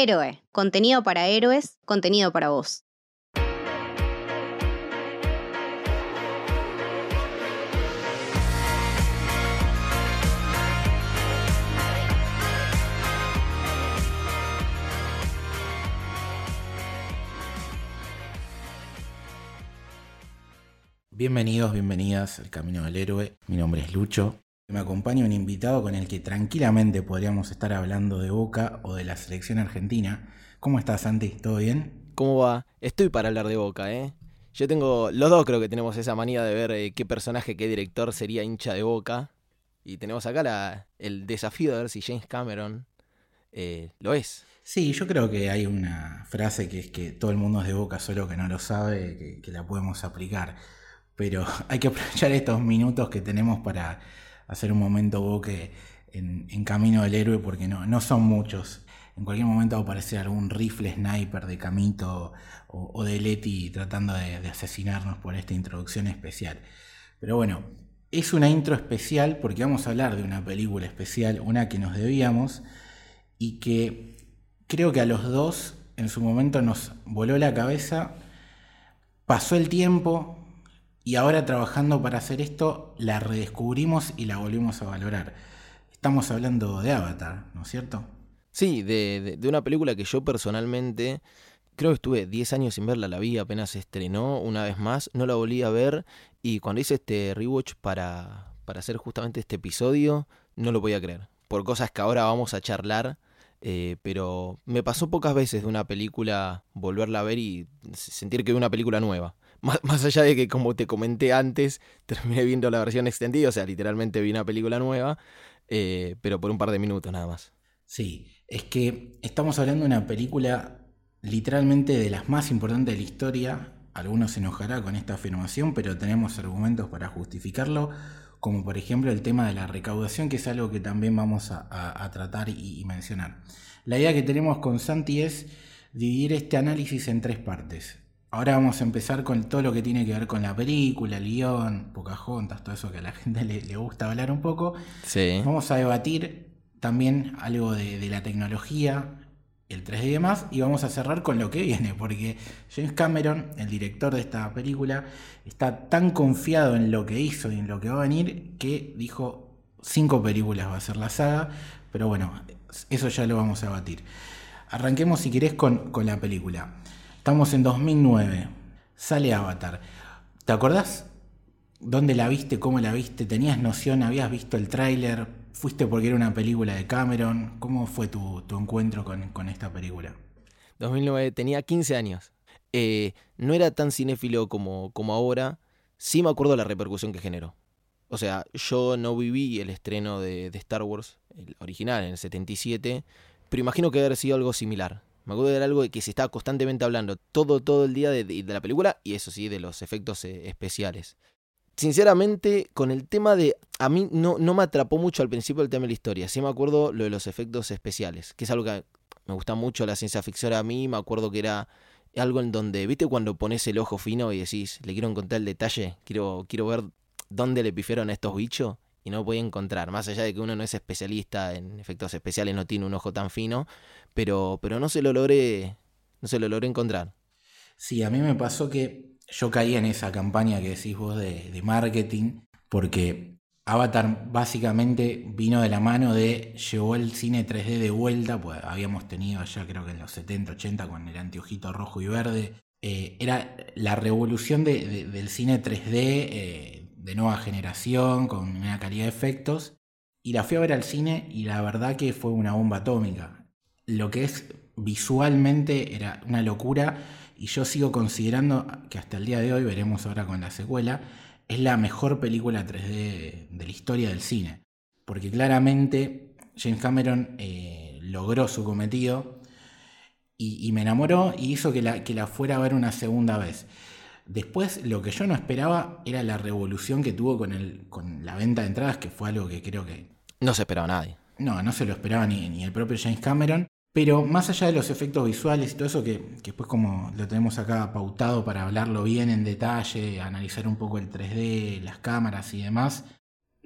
Héroe, contenido para héroes, contenido para vos. Bienvenidos, bienvenidas al Camino del Héroe. Mi nombre es Lucho. Me acompaña un invitado con el que tranquilamente podríamos estar hablando de Boca o de la selección argentina. ¿Cómo estás, Santi? ¿Todo bien? ¿Cómo va? Estoy para hablar de Boca, ¿eh? Yo tengo, los dos creo que tenemos esa manía de ver eh, qué personaje, qué director sería hincha de Boca. Y tenemos acá el desafío de ver si James Cameron eh, lo es. Sí, yo creo que hay una frase que es que todo el mundo es de Boca, solo que no lo sabe, que la podemos aplicar pero hay que aprovechar estos minutos que tenemos para hacer un momento boque en, camino del héroe, porque no, no son muchos. En cualquier momento va a aparecer algún rifle sniper de Camito o, de Leti tratando de, de, asesinarnos por esta introducción especial. Pero bueno, es una intro especial porque vamos a hablar de una película especial, una que nos debíamos y que creo que a los dos en su momento nos voló la cabeza. Pasó el tiempo, y ahora trabajando para hacer esto, la redescubrimos y la volvimos a valorar. Estamos hablando de Avatar, ¿no es cierto? Sí, de, una película que yo personalmente creo que estuve 10 años sin verla, la vi apenas estrenó una vez más, no la volví a ver y cuando hice este rewatch para, para hacer justamente este episodio, no lo podía creer. Por cosas que ahora vamos a charlar, eh, pero me pasó pocas veces de una película volverla a ver y sentir que vi una película nueva. Más, allá de que, como te comenté antes, terminé viendo la versión extendida, o sea, literalmente vi una película nueva, eh, pero por un par de minutos nada más. Sí, es que estamos hablando de una película literalmente de las más importantes de la historia. Algunos se enojará con esta afirmación, pero tenemos argumentos para justificarlo, como por ejemplo el tema de la recaudación, que es algo que también vamos a, tratar y mencionar. La idea que tenemos con Santi es dividir este análisis en tres partes. Ahora vamos a empezar con todo lo que tiene que ver con la película, el guion, Pocahontas, todo eso que a la gente le, gusta hablar un poco. Sí. Vamos a debatir también algo de, la tecnología, el 3D y demás, y vamos a cerrar con lo que viene, porque James Cameron, el director de esta película, está tan confiado en lo que hizo y en lo que va a venir que dijo cinco películas va a ser la saga, pero bueno, eso ya lo vamos a debatir. Arranquemos si querés con, con la película. Estamos en 2009. Sale Avatar. ¿Te acordás dónde la viste, cómo la viste? ¿Tenías noción? ¿Habías visto el tráiler? ¿Fuiste porque era una película de Cameron? ¿Cómo fue tu, encuentro con, esta película? 2009, tenía 15 años. Eh, no era tan cinéfilo como, como ahora. Sí me acuerdo la repercusión que generó. O sea, yo no viví el estreno de, Star Wars, el original, en el 77, pero imagino que haber sido algo similar. Me acuerdo de algo de que se estaba constantemente hablando todo, todo el día de, la película y eso sí, de los efectos eh, especiales. Sinceramente, con el tema de... A mí no, no me atrapó mucho al principio el tema de la historia. Sí me acuerdo lo de los efectos especiales, que es algo que me gusta mucho la ciencia ficción a mí. Me acuerdo que era algo en donde, ¿viste cuando pones el ojo fino y decís, le quiero encontrar el detalle? Quiero, quiero ver dónde le pifieron a estos bichos y no podía encontrar. Más allá de que uno no es especialista en efectos especiales, no tiene un ojo tan fino, pero, pero no se lo logré, no se lo logré encontrar. Sí, a mí me pasó que yo caí en esa campaña que decís vos de, marketing, porque Avatar básicamente vino de la mano de, llevó el cine 3D de vuelta, pues habíamos tenido ya creo que en los 70, 80 con el anteojito rojo y verde. Eh, era la revolución del cine 3D de nueva generación, con una calidad de efectos. Y la fui a ver al cine y la verdad que fue una bomba atómica. Lo que es visualmente era una locura y yo sigo considerando que hasta el día de hoy, veremos ahora con la secuela, es la mejor película 3D de la historia del cine. Porque claramente James Cameron eh, logró su cometido y, me enamoró y hizo que la, que la fuera a ver una segunda vez. Después, lo que yo no esperaba era la revolución que tuvo con, el, con la venta de entradas, que fue algo que creo que... No se esperaba nadie. No, no se lo esperaba ni, el propio James Cameron. Pero más allá de los efectos visuales y todo eso, que, que, después como lo tenemos acá pautado para hablarlo bien en detalle, analizar un poco el 3D, las cámaras y demás,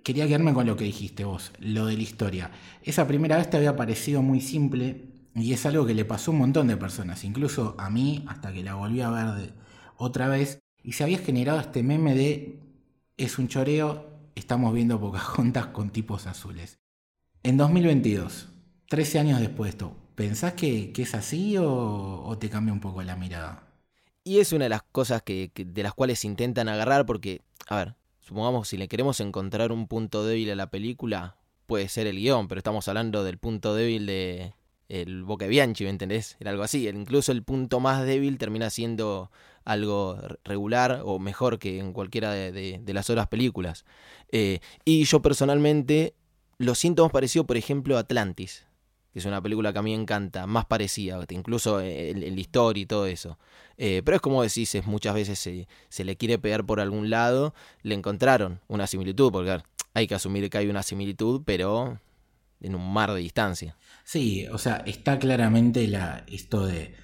quería quedarme con lo que dijiste vos, lo de la historia. Esa primera vez te había parecido muy simple y es algo que le pasó a un montón de personas, incluso a mí, hasta que la volví a ver otra vez, y se había generado este meme de es un choreo, estamos viendo Pocahontas con tipos azules. En 2022, 13 años después de esto, ¿pensás que, es así o, te cambia un poco la mirada? Y es una de las cosas que, de las cuales intentan agarrar porque, a ver, supongamos si le queremos encontrar un punto débil a la película, puede ser el guion, pero estamos hablando del punto débil de el Boca Bianchi, ¿me entendés? Era algo así. Incluso el punto más débil termina siendo algo regular o mejor que en cualquiera de, las otras películas. Eh, y yo personalmente lo siento más parecido, por ejemplo, a Atlantis, que es una película que a mí me encanta, más parecida, incluso en, la historia y todo eso. Eh, pero es como decís, muchas veces se, se, le quiere pegar por algún lado, le encontraron una similitud, porque hay que asumir que hay una similitud, pero en un mar de distancia. Sí, o sea, está claramente la, esto de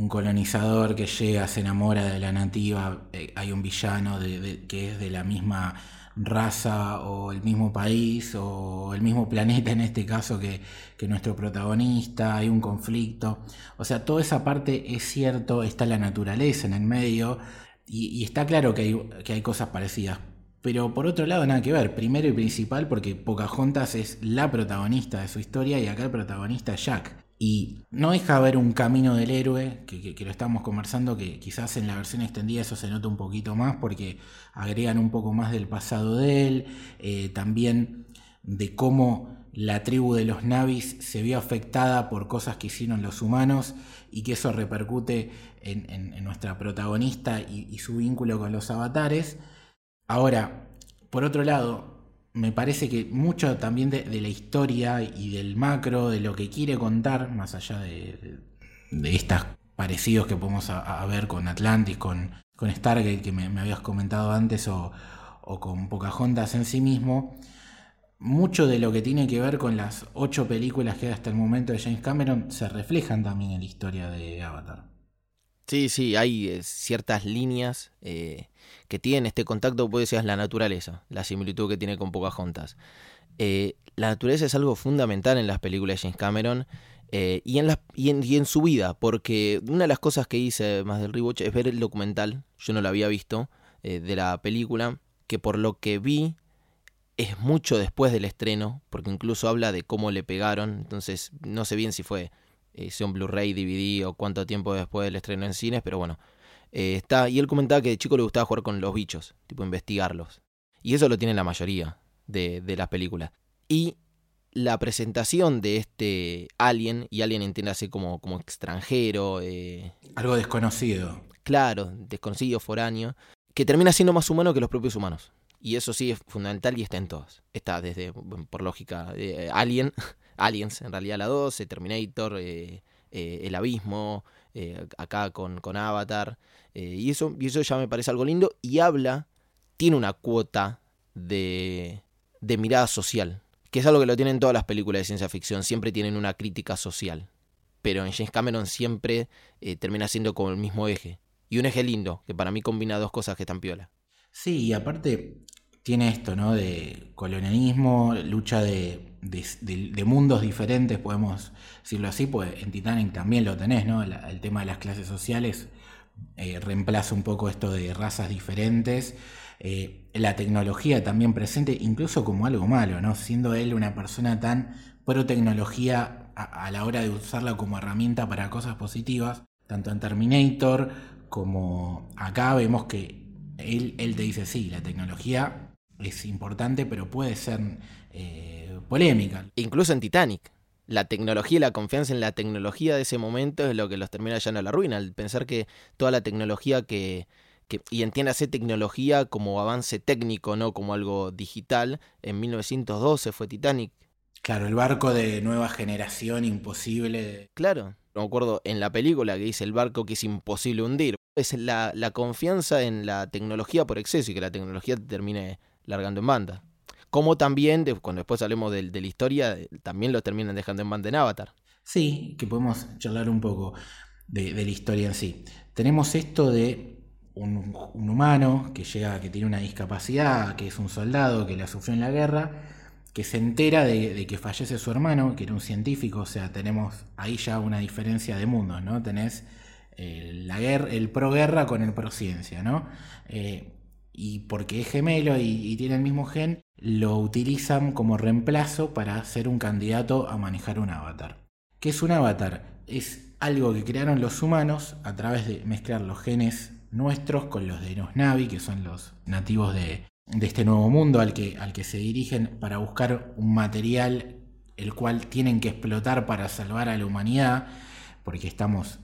un colonizador que llega, se enamora de la nativa, eh, hay un villano que es de la misma raza o el mismo país o el mismo planeta en este caso que, nuestro protagonista, hay un conflicto. O sea, toda esa parte es cierto, está la naturaleza en el medio y, está claro que hay, que hay cosas parecidas, pero por otro lado, nada que ver. Primero y principal, porque Pocahontas es la protagonista de su historia y acá el protagonista es Jack. Y no deja de haber un camino del héroe, que, lo estamos conversando, que quizás en la versión extendida eso se nota un poquito más porque agregan un poco más del pasado de él, eh, también de cómo la tribu de los Navis se vio afectada por cosas que hicieron los humanos y que eso repercute en, nuestra protagonista y su vínculo con los avatares. Ahora, por otro lado, me parece que mucho también de, la historia y del macro, de lo que quiere contar, más allá de, estos parecidos que podemos ver con Atlantis, con, con Stargate que me, habías comentado antes, o, o, con Pocahontas en sí mismo, mucho de lo que tiene que ver con las ocho películas que hay hasta el momento de James Cameron se reflejan también en la historia de Avatar. Sí, sí, hay eh, ciertas líneas eh, que tienen este contacto, puede ser la naturaleza, la similitud que tiene con Pocahontas. Eh, la naturaleza es algo fundamental en las películas de James Cameron y, en y, en, su vida, porque una de las cosas que hice más del rewatch es ver el documental, yo no lo había visto, de la película, que por lo que vi es mucho después del estreno, porque incluso habla de cómo le pegaron, entonces no sé bien si fue eh, sea un Blu-ray, DVD o cuánto tiempo después del estreno en cines, pero bueno. Eh, está, y él comentaba que de chico le gustaba jugar con los bichos, tipo investigarlos. Y eso lo tiene la mayoría de, las películas. Y la presentación de este alien, y alien entiéndase como, como extranjero. Eh, Algo desconocido. Claro, desconocido, foráneo, que termina siendo más humano que los propios humanos. Y eso sí es fundamental y está en todas. Está desde, por lógica, Alien, Aliens, en realidad la 12, Terminator, eh, eh, El Abismo, eh, acá con, con Avatar. y, eso, eso ya me parece algo lindo. Y habla, tiene una cuota de, de mirada social, que es algo que lo tienen todas las películas de ciencia ficción, siempre tienen una crítica social. Pero en James Cameron siempre termina siendo como el mismo eje. Y un eje lindo, que para mí combina dos cosas que están piola. Sí, y aparte tiene esto, ¿no? De colonialismo, lucha de, mundos diferentes, podemos decirlo así, pues en Titanic también lo tenés, ¿no? el tema de las clases sociales eh, reemplaza un poco esto de razas diferentes. Eh, la tecnología también presente, incluso como algo malo, ¿no? Siendo él una persona tan pro tecnología a, la hora de usarla como herramienta para cosas positivas, tanto en Terminator como acá vemos que él, él te dice, sí, la tecnología es importante, pero puede ser eh, polémica. Incluso en Titanic. La tecnología y la confianza en la tecnología de ese momento es lo que los termina llevando a la ruina. El pensar que toda la tecnología que, que y entiéndase tecnología como avance técnico, no como algo digital, en 1912 fue Titanic. Claro, el barco de nueva generación imposible. Claro, no me acuerdo en la película que dice el barco que es imposible hundir. Es la, la confianza en la tecnología por exceso y que la tecnología termine largando en banda. Como también, cuando después hablemos de, la historia, también lo terminan dejando en banda en Avatar. Sí, que podemos charlar un poco de, la historia en sí. Tenemos esto de un, humano que llega, que tiene una discapacidad, que es un soldado, que la sufrió en la guerra, que se entera de, que fallece su hermano, que era un científico, o sea, tenemos ahí ya una diferencia de mundos, ¿no? Tenés eh, la guerra, el pro-guerra con el pro-ciencia, ¿no? Eh, y porque es gemelo y, tiene el mismo gen, lo utilizan como reemplazo para ser un candidato a manejar un avatar. ¿Qué es un avatar? Es algo que crearon los humanos a través de mezclar los genes nuestros con los de los Navi, que son los nativos de, este nuevo mundo al que, al que se dirigen para buscar un material el cual tienen que explotar para salvar a la humanidad, porque estamos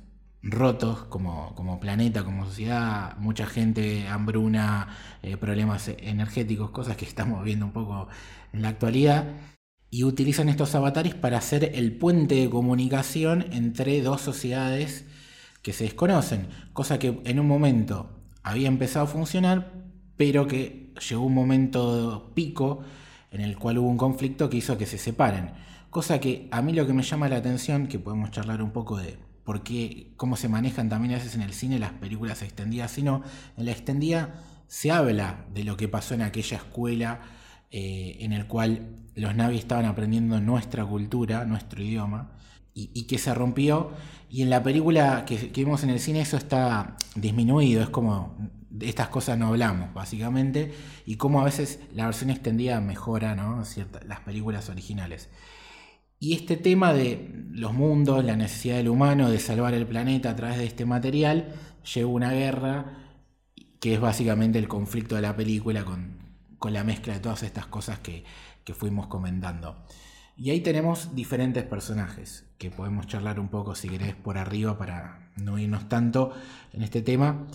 rotos como, como planeta, como sociedad, mucha gente, hambruna, eh, problemas energéticos, cosas que estamos viendo un poco en la actualidad, y utilizan estos avatares para hacer el puente de comunicación entre dos sociedades que se desconocen, cosa que en un momento había empezado a funcionar, pero que llegó un momento pico en el cual hubo un conflicto que hizo que se separen. Cosa que a mí lo que me llama la atención, que podemos charlar un poco de por qué, cómo se manejan también a veces en el cine las películas extendidas, sino en la extendida se habla de lo que pasó en aquella escuela eh, en el cual los navis estaban aprendiendo nuestra cultura, nuestro idioma, y, que se rompió. Y en la película que, vimos en el cine eso está disminuido, es como de estas cosas no hablamos, básicamente, y cómo a veces la versión extendida mejora ¿no? las películas originales. Y este tema de los mundos, la necesidad del humano de salvar el planeta a través de este material, lleva una guerra que es básicamente el conflicto de la película con, con la mezcla de todas estas cosas que, que fuimos comentando. Y ahí tenemos diferentes personajes que podemos charlar un poco si querés por arriba para no irnos tanto en este tema.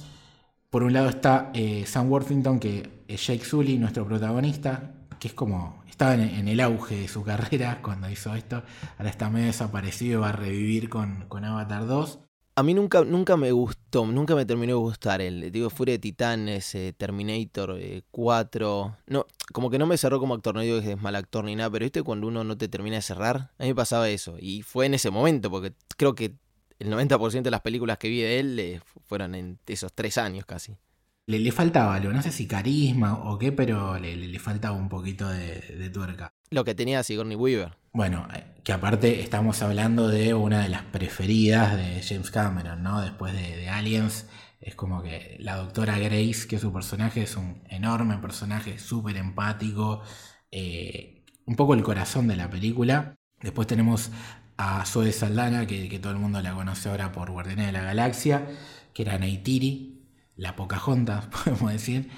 Por un lado está eh, Sam Worthington, que es Jake Sully, nuestro protagonista, que es como estaba en, el auge de su carrera cuando hizo esto. Ahora está medio desaparecido y va a revivir con, con Avatar 2. A mí nunca, nunca me gustó, nunca me terminó de gustar el, digo, Furia de Titanes, Terminator 4, eh, no, como que no me cerró como actor, no digo que es mal actor ni nada, pero viste cuando uno no te termina de cerrar, a mí me pasaba eso, y fue en ese momento, porque creo que el 90% de las películas que vi de él eh, fueron en esos tres años casi. Le, le, faltaba algo, no sé si carisma o qué, pero le, le, faltaba un poquito de, de, tuerca. Lo que tenía Sigourney Weaver. Bueno, eh, que aparte estamos hablando de una de las preferidas de James Cameron, ¿no? Después de, Aliens, es como que la doctora Grace, que su personaje es un enorme personaje, súper empático, eh, un poco el corazón de la película. Después tenemos a Zoe Saldana, que, que todo el mundo la conoce ahora por Guardianes de la Galaxia, que era Neytiri, la Pocahontas, podemos decir.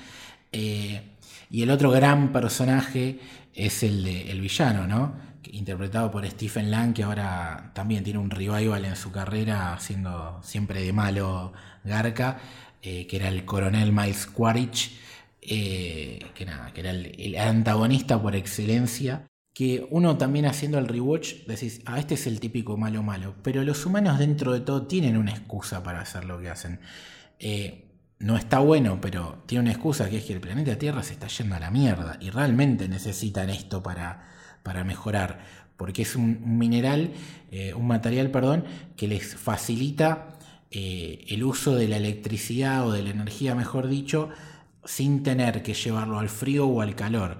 Eh, y el otro gran personaje es el de el villano, ¿no? Interpretado por Stephen Lang, que ahora también tiene un revival en su carrera, siendo siempre de malo Garca, eh, que era el coronel Miles Quaritch, eh, que, nada, que era el, antagonista por excelencia. Que uno también haciendo el rewatch decís, ah, este es el típico malo malo, pero los humanos dentro de todo tienen una excusa para hacer lo que hacen no está bueno, pero tiene una excusa que es que el planeta Tierra se está yendo a la mierda y realmente necesitan esto para, para mejorar, porque es un, mineral, eh, un material, perdón, que les facilita eh, el uso de la electricidad o de la energía, mejor dicho, sin tener que llevarlo al frío o al calor.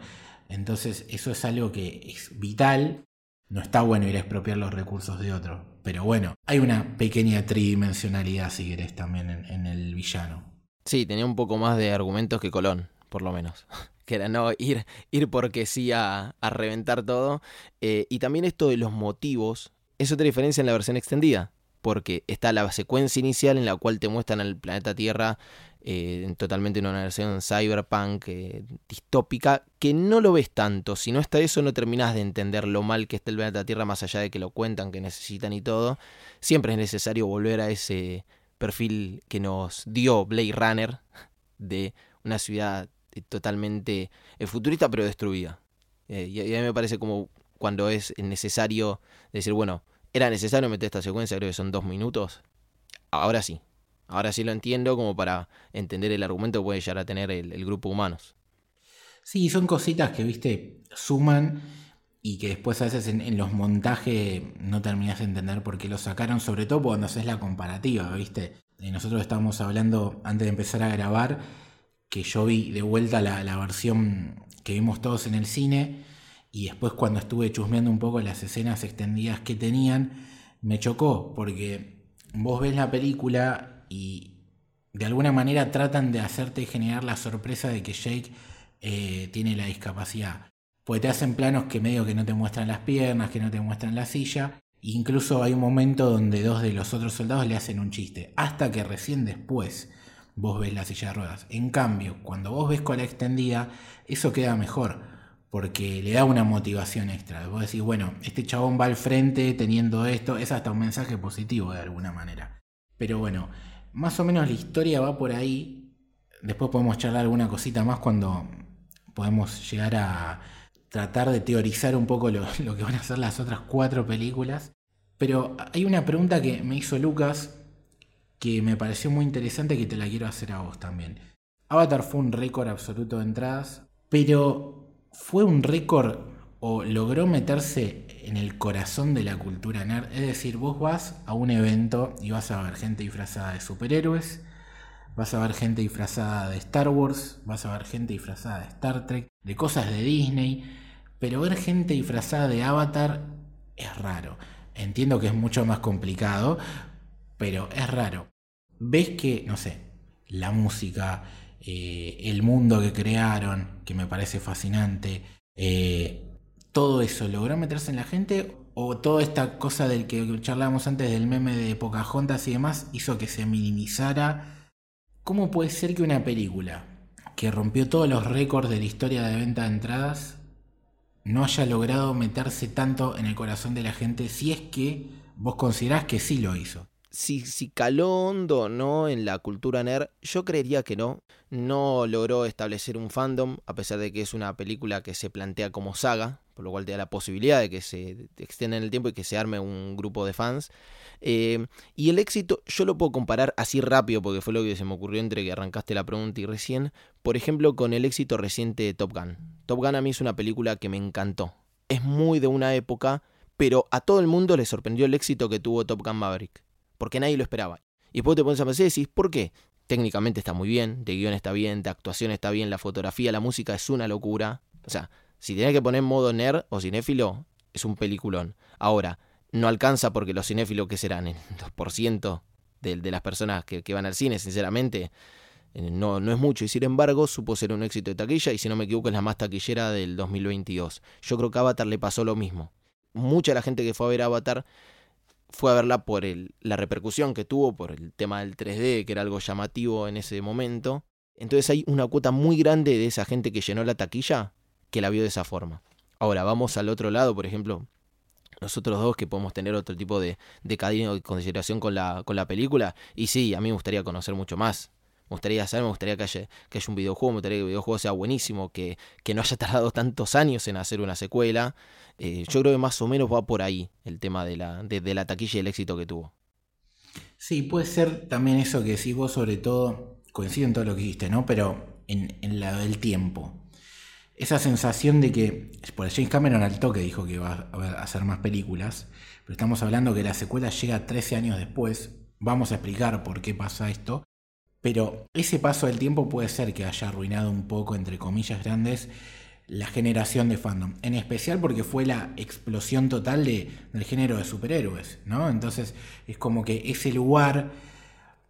Entonces eso es algo que es vital. No está bueno ir a expropiar los recursos de otro. Pero bueno, hay una pequeña tridimensionalidad, si querés, también en el villano. Sí, tenía un poco más de argumentos que Colón, por lo menos. que era no ir, ir porque sí a, reventar todo. Eh, y también esto de los motivos es otra diferencia en la versión extendida. Porque está la secuencia inicial en la cual te muestran al planeta Tierra eh, totalmente en una versión cyberpunk eh, distópica, que no lo ves tanto. Si no está eso, no terminas de entender lo mal que está el planeta Tierra, más allá de que lo cuentan, que necesitan y todo. Siempre es necesario volver a ese perfil que nos dio Blade Runner de una ciudad totalmente eh, futurista pero destruida. Eh, y, a mí me parece como cuando es necesario decir, bueno, era necesario meter esta secuencia, creo que son dos minutos. Ahora sí, ahora sí lo entiendo como para entender el argumento que puede llegar a tener el, grupo humanos. Sí, son cositas que, viste, suman y que después a veces en, los montajes no terminas de entender por qué lo sacaron, sobre todo cuando haces la comparativa, ¿viste? Y nosotros estábamos hablando antes de empezar a grabar que yo vi de vuelta la, versión que vimos todos en el cine y después cuando estuve chusmeando un poco las escenas extendidas que tenían, me chocó, porque vos ves la película y de alguna manera tratan de hacerte generar la sorpresa de que Jake eh, tiene la discapacidad. Pues te hacen planos que medio que no te muestran las piernas, que no te muestran la silla. Incluso hay un momento donde dos de los otros soldados le hacen un chiste. Hasta que recién después vos ves la silla de ruedas. En cambio, cuando vos ves con la extendida, eso queda mejor. Porque le da una motivación extra. Vos decís, bueno, este chabón va al frente teniendo esto. Es hasta un mensaje positivo de alguna manera. Pero bueno, más o menos la historia va por ahí. Después podemos charlar alguna cosita más cuando podemos llegar a tratar de teorizar un poco lo, que van a ser las otras cuatro películas. Pero hay una pregunta que me hizo Lucas que me pareció muy interesante que te la quiero hacer a vos también. Avatar fue un récord absoluto de entradas, pero fue un récord o logró meterse en el corazón de la cultura nerd. Es decir, vos vas a un evento y vas a ver gente disfrazada de superhéroes, vas a ver gente disfrazada de Star Wars, vas a ver gente disfrazada de Star Trek, de cosas de Disney, pero ver gente disfrazada de Avatar es raro. Entiendo que es mucho más complicado, pero es raro. Ves que, no sé, la música, eh, el mundo que crearon, que me parece fascinante, eh, todo eso logró meterse en la gente o toda esta cosa del que charlábamos antes del meme de Pocahontas y demás hizo que se minimizara ¿Cómo puede ser que una película que rompió todos los récords de la historia de venta de entradas no haya logrado meterse tanto en el corazón de la gente si es que vos considerás que sí lo hizo? Si, si caló hondo no en la cultura nerd, yo creería que no. No logró establecer un fandom, a pesar de que es una película que se plantea como saga, por lo cual te da la posibilidad de que se extienda en el tiempo y que se arme un grupo de fans. Eh, y el éxito, yo lo puedo comparar así rápido, porque fue lo que se me ocurrió entre que arrancaste la pregunta y recién, por ejemplo, con el éxito reciente de Top Gun. Top Gun a mí es una película que me encantó. Es muy de una época, pero a todo el mundo le sorprendió el éxito que tuvo Top Gun Maverick, porque nadie lo esperaba. Y después te pones a pensar y decís, ¿por qué? Técnicamente está muy bien, de guion está bien, de actuación está bien, la fotografía, la música es una locura. O sea, si tenés que poner modo nerd o cinéfilo, es un peliculón. Ahora, no alcanza porque los cinéfilos que serán el 2% de, de las personas que, van al cine, sinceramente, eh, no, no es mucho. Y sin embargo, supo ser un éxito de taquilla y si no me equivoco es la más taquillera del 2022. Yo creo que a Avatar le pasó lo mismo. Mucha de la gente que fue a ver Avatar fue a verla por el, la repercusión que tuvo, por el tema del 3D, que era algo llamativo en ese momento. Entonces hay una cuota muy grande de esa gente que llenó la taquilla que la vio de esa forma. Ahora, vamos al otro lado, por ejemplo, nosotros dos que podemos tener otro tipo de, de cariño y consideración con la, con la película. Y sí, a mí me gustaría conocer mucho más. Me gustaría saber, me gustaría que haya, que haya un videojuego, me gustaría que el videojuego sea buenísimo, que, que no haya tardado tantos años en hacer una secuela. Eh, yo creo que más o menos va por ahí el tema de la, de, la taquilla y el éxito que tuvo. Sí, puede ser también eso que decís vos, sobre todo, coincido en todo lo que dijiste, ¿no? Pero en, en la del tiempo esa sensación de que, por James Cameron al toque dijo que iba a hacer más películas, pero estamos hablando que la secuela llega 13 años después, vamos a explicar por qué pasa esto, pero ese paso del tiempo puede ser que haya arruinado un poco, entre comillas grandes, la generación de fandom, en especial porque fue la explosión total de, del género de superhéroes, ¿no? Entonces es como que ese lugar,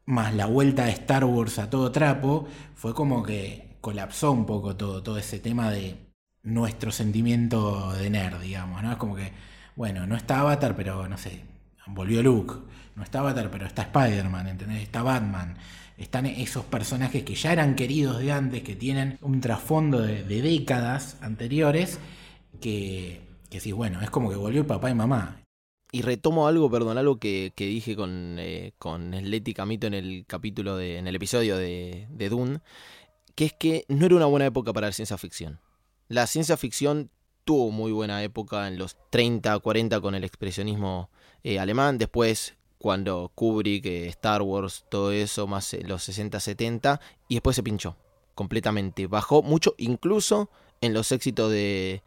más la vuelta de Star Wars a todo trapo, fue como que colapsó un poco todo, todo ese tema de nuestro sentimiento de nerd, digamos, ¿no? Es como que, bueno, no está Avatar, pero no sé, volvió Luke, no está Avatar, pero está Spider-Man, ¿entendés? Está Batman, están esos personajes que ya eran queridos de antes, que tienen un trasfondo de, décadas anteriores, que, que sí, bueno, es como que volvió papá y mamá. Y retomo algo, perdón, algo que, dije con, eh, con Camito en el capítulo de, en el episodio de, de Dune, que es que no era una buena época para la ciencia ficción. La ciencia ficción tuvo muy buena época en los 30, 40 con el expresionismo eh, alemán, después cuando Kubrick, eh, Star Wars, todo eso, más eh, los 60, 70, y después se pinchó completamente. Bajó mucho, incluso en los éxitos de,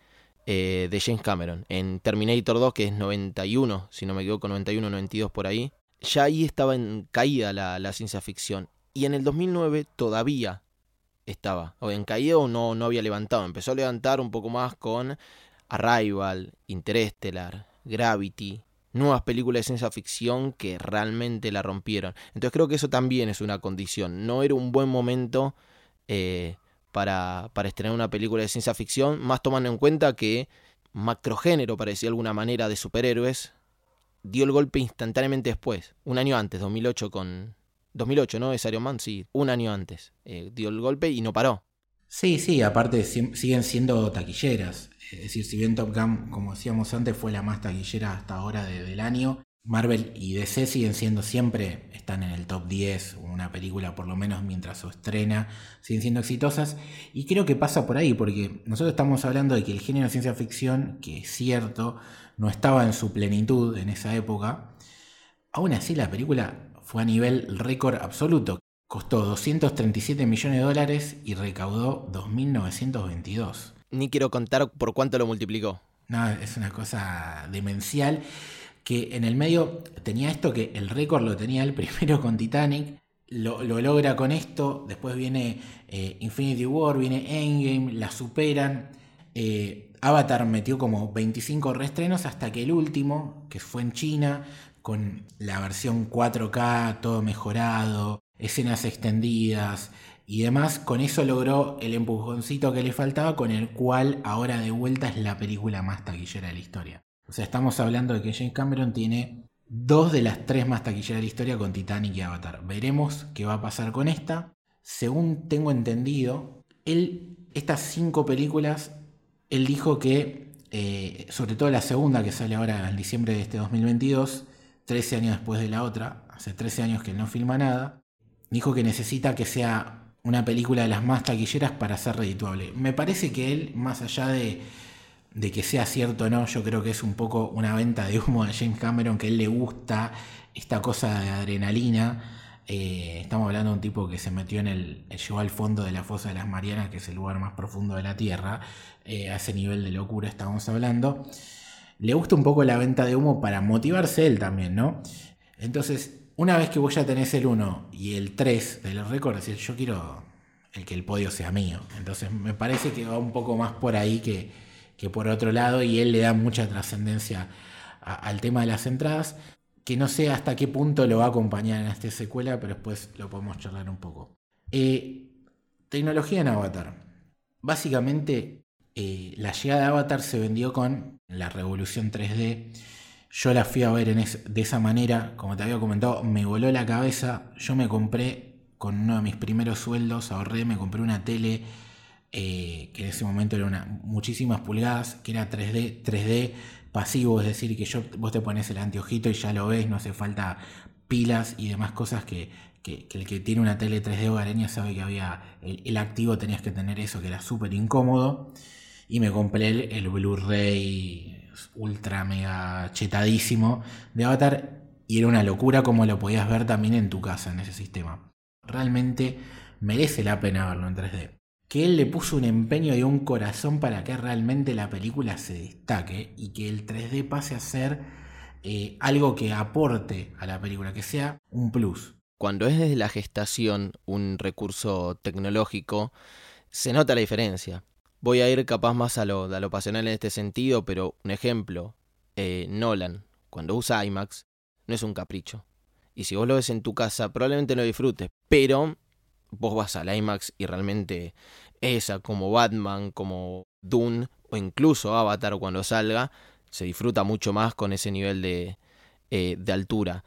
de James Cameron. En Terminator 2, que es 91, si no me equivoco, 91, 92 por ahí. Ya ahí estaba en caída la, la ciencia ficción. Y en el 2009 todavía estaba. O en caída o no, no había levantado. Empezó a levantar un poco más con Arrival, Interstellar, Gravity, nuevas películas de ciencia ficción que realmente la rompieron. Entonces creo que eso también es una condición. No era un buen momento eh, para, para estrenar una película de ciencia ficción, más tomando en cuenta que macrogénero, para decir de alguna manera, de superhéroes, dio el golpe instantáneamente después, un año antes, 2008 con... 2008, ¿no? Es Iron Man, sí, un año antes. Eh, dio el golpe y no paró. Sí, sí, aparte siguen siendo taquilleras. Es decir, si bien Top Gun, como decíamos antes, fue la más taquillera hasta ahora del año, Marvel y DC siguen siendo siempre, están en el top 10, una película por lo menos mientras se estrena, siguen siendo exitosas. Y creo que pasa por ahí, porque nosotros estamos hablando de que el género de ciencia ficción, que es cierto, no estaba en su plenitud en esa época. Aún así, la película fue a nivel récord absoluto. Costó 237 millones de dólares y recaudó 2.922 ni quiero contar por cuánto lo multiplicó. No, es una cosa demencial. Que en el medio tenía esto que el récord lo tenía el primero con Titanic. Lo, logra con esto. Después viene eh, Infinity War, viene Endgame, la superan. Eh, Avatar metió como 25 reestrenos hasta que el último, que fue en China, con la versión 4K, todo mejorado, escenas extendidas, y demás, con eso logró el empujoncito que le faltaba, con el cual ahora de vuelta es la película más taquillera de la historia. O sea, estamos hablando de que James Cameron tiene dos de las tres más taquilleras de la historia con Titanic y Avatar. Veremos qué va a pasar con esta. Según tengo entendido, él, estas cinco películas, él dijo que, eh, sobre todo la segunda que sale ahora en diciembre de este 2022, 13 años después de la otra, hace 13 años que él no filma nada, dijo que necesita que sea una película de las más taquilleras para ser redituable. Me parece que él, más allá de, que sea cierto o no, yo creo que es un poco una venta de humo de James Cameron, que a él le gusta esta cosa de adrenalina. Eh, estamos hablando de un tipo que se metió en el, llegó al fondo de la fosa de las Marianas, que es el lugar más profundo de la Tierra. Eh, a ese nivel de locura estamos hablando. Le gusta un poco la venta de humo para motivarse él también, ¿no? Entonces, una vez que vos ya tenés el 1 y el 3 de los récords, decir, yo quiero el que el podio sea mío. Entonces me parece que va un poco más por ahí que, por otro lado y él le da mucha trascendencia al tema de las entradas, que no sé hasta qué punto lo va a acompañar en esta secuela, pero después lo podemos charlar un poco. Eh, tecnología en Avatar. Básicamente, eh, la llegada de Avatar se vendió con la revolución 3D yo la fui a ver de esa manera, como te había comentado, me voló la cabeza. Yo me compré con uno de mis primeros sueldos, ahorré, me compré una tele eh, que en ese momento era una, muchísimas pulgadas, que era 3D, 3D pasivo, es decir, que vos te pones el anteojito y ya lo ves, no hace falta pilas y demás cosas que, el que tiene una tele 3D hogareña sabe que había, el, activo tenías que tener eso, que era súper incómodo. Y me compré el, el Blu-ray ultra mega chetadísimo de Avatar y era una locura como lo podías ver también en tu casa en ese sistema. Realmente merece la pena verlo en 3D. Que él le puso un empeño y un corazón para que realmente la película se destaque y que el 3D pase a ser eh, algo que aporte a la película, que sea un plus. Cuando es desde la gestación un recurso tecnológico, se nota la diferencia. Voy a ir capaz más a lo, a lo pasional en este sentido, pero un ejemplo, eh, Nolan, cuando usa IMAX, no es un capricho. Y si vos lo ves en tu casa, probablemente no disfrutes, pero vos vas al IMAX y realmente esa, como Batman, como Dune, o incluso Avatar cuando salga, se disfruta mucho más con ese nivel de, eh, de altura.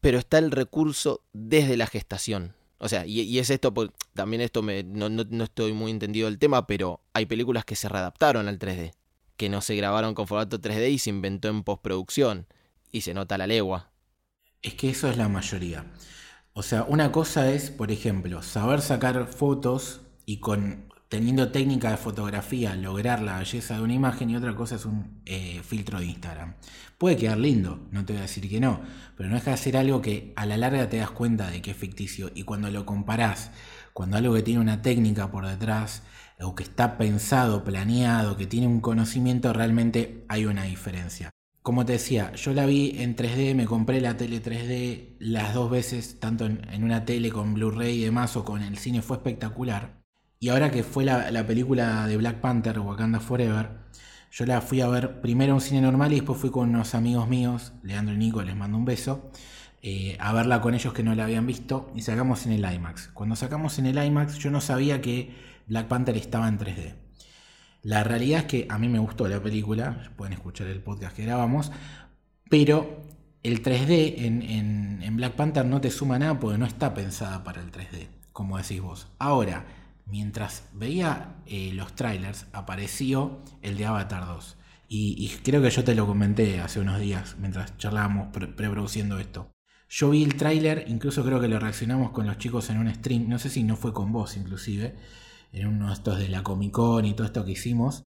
Pero está el recurso desde la gestación. O sea, y, es esto, también esto me, no, no, estoy muy entendido del tema, pero hay películas que se readaptaron al 3D, que no se grabaron con formato 3D y se inventó en postproducción, y se nota la legua. Es que eso es la mayoría. O sea, una cosa es, por ejemplo, saber sacar fotos y con teniendo técnica de fotografía lograr la belleza de una imagen y otra cosa es un eh, filtro de Instagram. Puede quedar lindo, no te voy a decir que no, pero no deja de ser algo que a la larga te das cuenta de que es ficticio y cuando lo comparás, cuando algo que tiene una técnica por detrás o que está pensado, planeado, que tiene un conocimiento, realmente hay una diferencia. Como te decía, yo la vi en 3D, me compré la tele 3D las dos veces, tanto en, en una tele con Blu-ray y demás o con el cine, fue espectacular. Y ahora que fue la, película de Black Panther, Wakanda Forever, Yo la fui a ver primero a un cine normal y después fui con unos amigos míos, Leandro y Nico, les mando un beso, eh, a verla con ellos que no la habían visto y sacamos en el IMAX. Cuando sacamos en el IMAX yo no sabía que Black Panther estaba en 3D. La realidad es que a mí me gustó la película, pueden escuchar el podcast que grabamos, pero el 3D en, Black Panther no te suma nada porque no está pensada para el 3D, como decís vos. Ahora, mientras veía eh, los trailers, apareció el de Avatar 2. Y, creo que yo te lo comenté hace unos días, mientras charlábamos preproduciendo esto. Yo vi el tráiler, incluso creo que lo reaccionamos con los chicos en un stream, no sé si no fue con vos inclusive, en uno de estos de la Comic Con y todo esto que hicimos.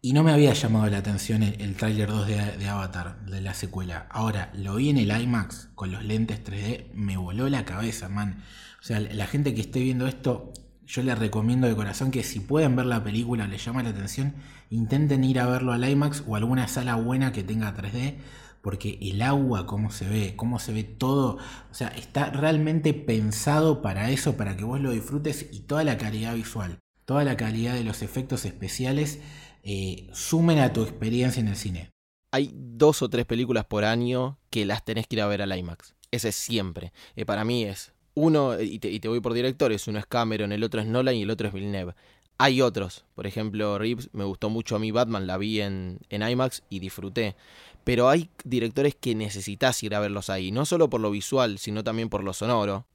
Y no me había llamado la atención el, el tráiler 2 de, Avatar, de la secuela. Ahora, lo vi en el IMAX con los lentes 3D, me voló la cabeza, man. O sea, la gente que esté viendo esto, yo les recomiendo de corazón que si pueden ver la película, les llama la atención, intenten ir a verlo al IMAX o alguna sala buena que tenga 3D, porque el agua, cómo se ve, cómo se ve todo, o sea, está realmente pensado para eso, para que vos lo disfrutes y toda la calidad visual, toda la calidad de los efectos especiales eh, sumen a tu experiencia en el cine. Hay dos o tres películas por año que las tenés que ir a ver al IMAX. Ese es siempre. Eh, para mí es uno, y te, voy por directores, uno es Cameron, el otro es Nolan y el otro es Villeneuve. Hay otros, por ejemplo, Reeves, me gustó mucho a mí Batman, la vi en, en IMAX y disfruté. Pero hay directores que necesitas ir a verlos ahí, no solo por lo visual, sino también por lo sonoro.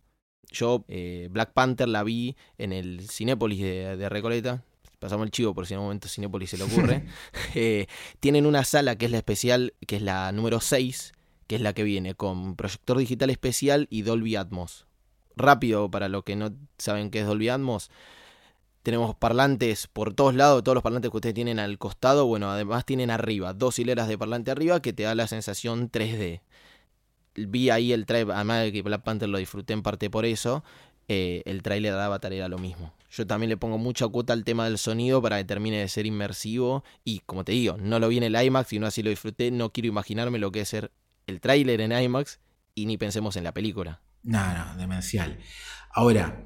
Yo eh, Black Panther la vi en el Cinépolis de, de Recoleta, pasamos el chivo por si en un momento Cinepolis se le ocurre, eh, tienen una sala que es la especial, que es la número 6, que es la que viene con proyector digital especial y Dolby Atmos. Rápido, para los que no saben qué es Dolby Atmos, tenemos parlantes por todos lados, todos los parlantes que ustedes tienen al costado, bueno, además tienen arriba, dos hileras de parlante arriba que te da la sensación 3D. Vi ahí el trailer, además de que Black Panther lo disfruté en parte por eso, eh, el trailer de Avatar era lo mismo. Yo también le pongo mucha cuota al tema del sonido para que termine de ser inmersivo. Y como te digo, no lo vi en el IMAX y no así lo disfruté. No quiero imaginarme lo que es ser el tráiler en IMAX y ni pensemos en la película. No, no, demencial. Ahora,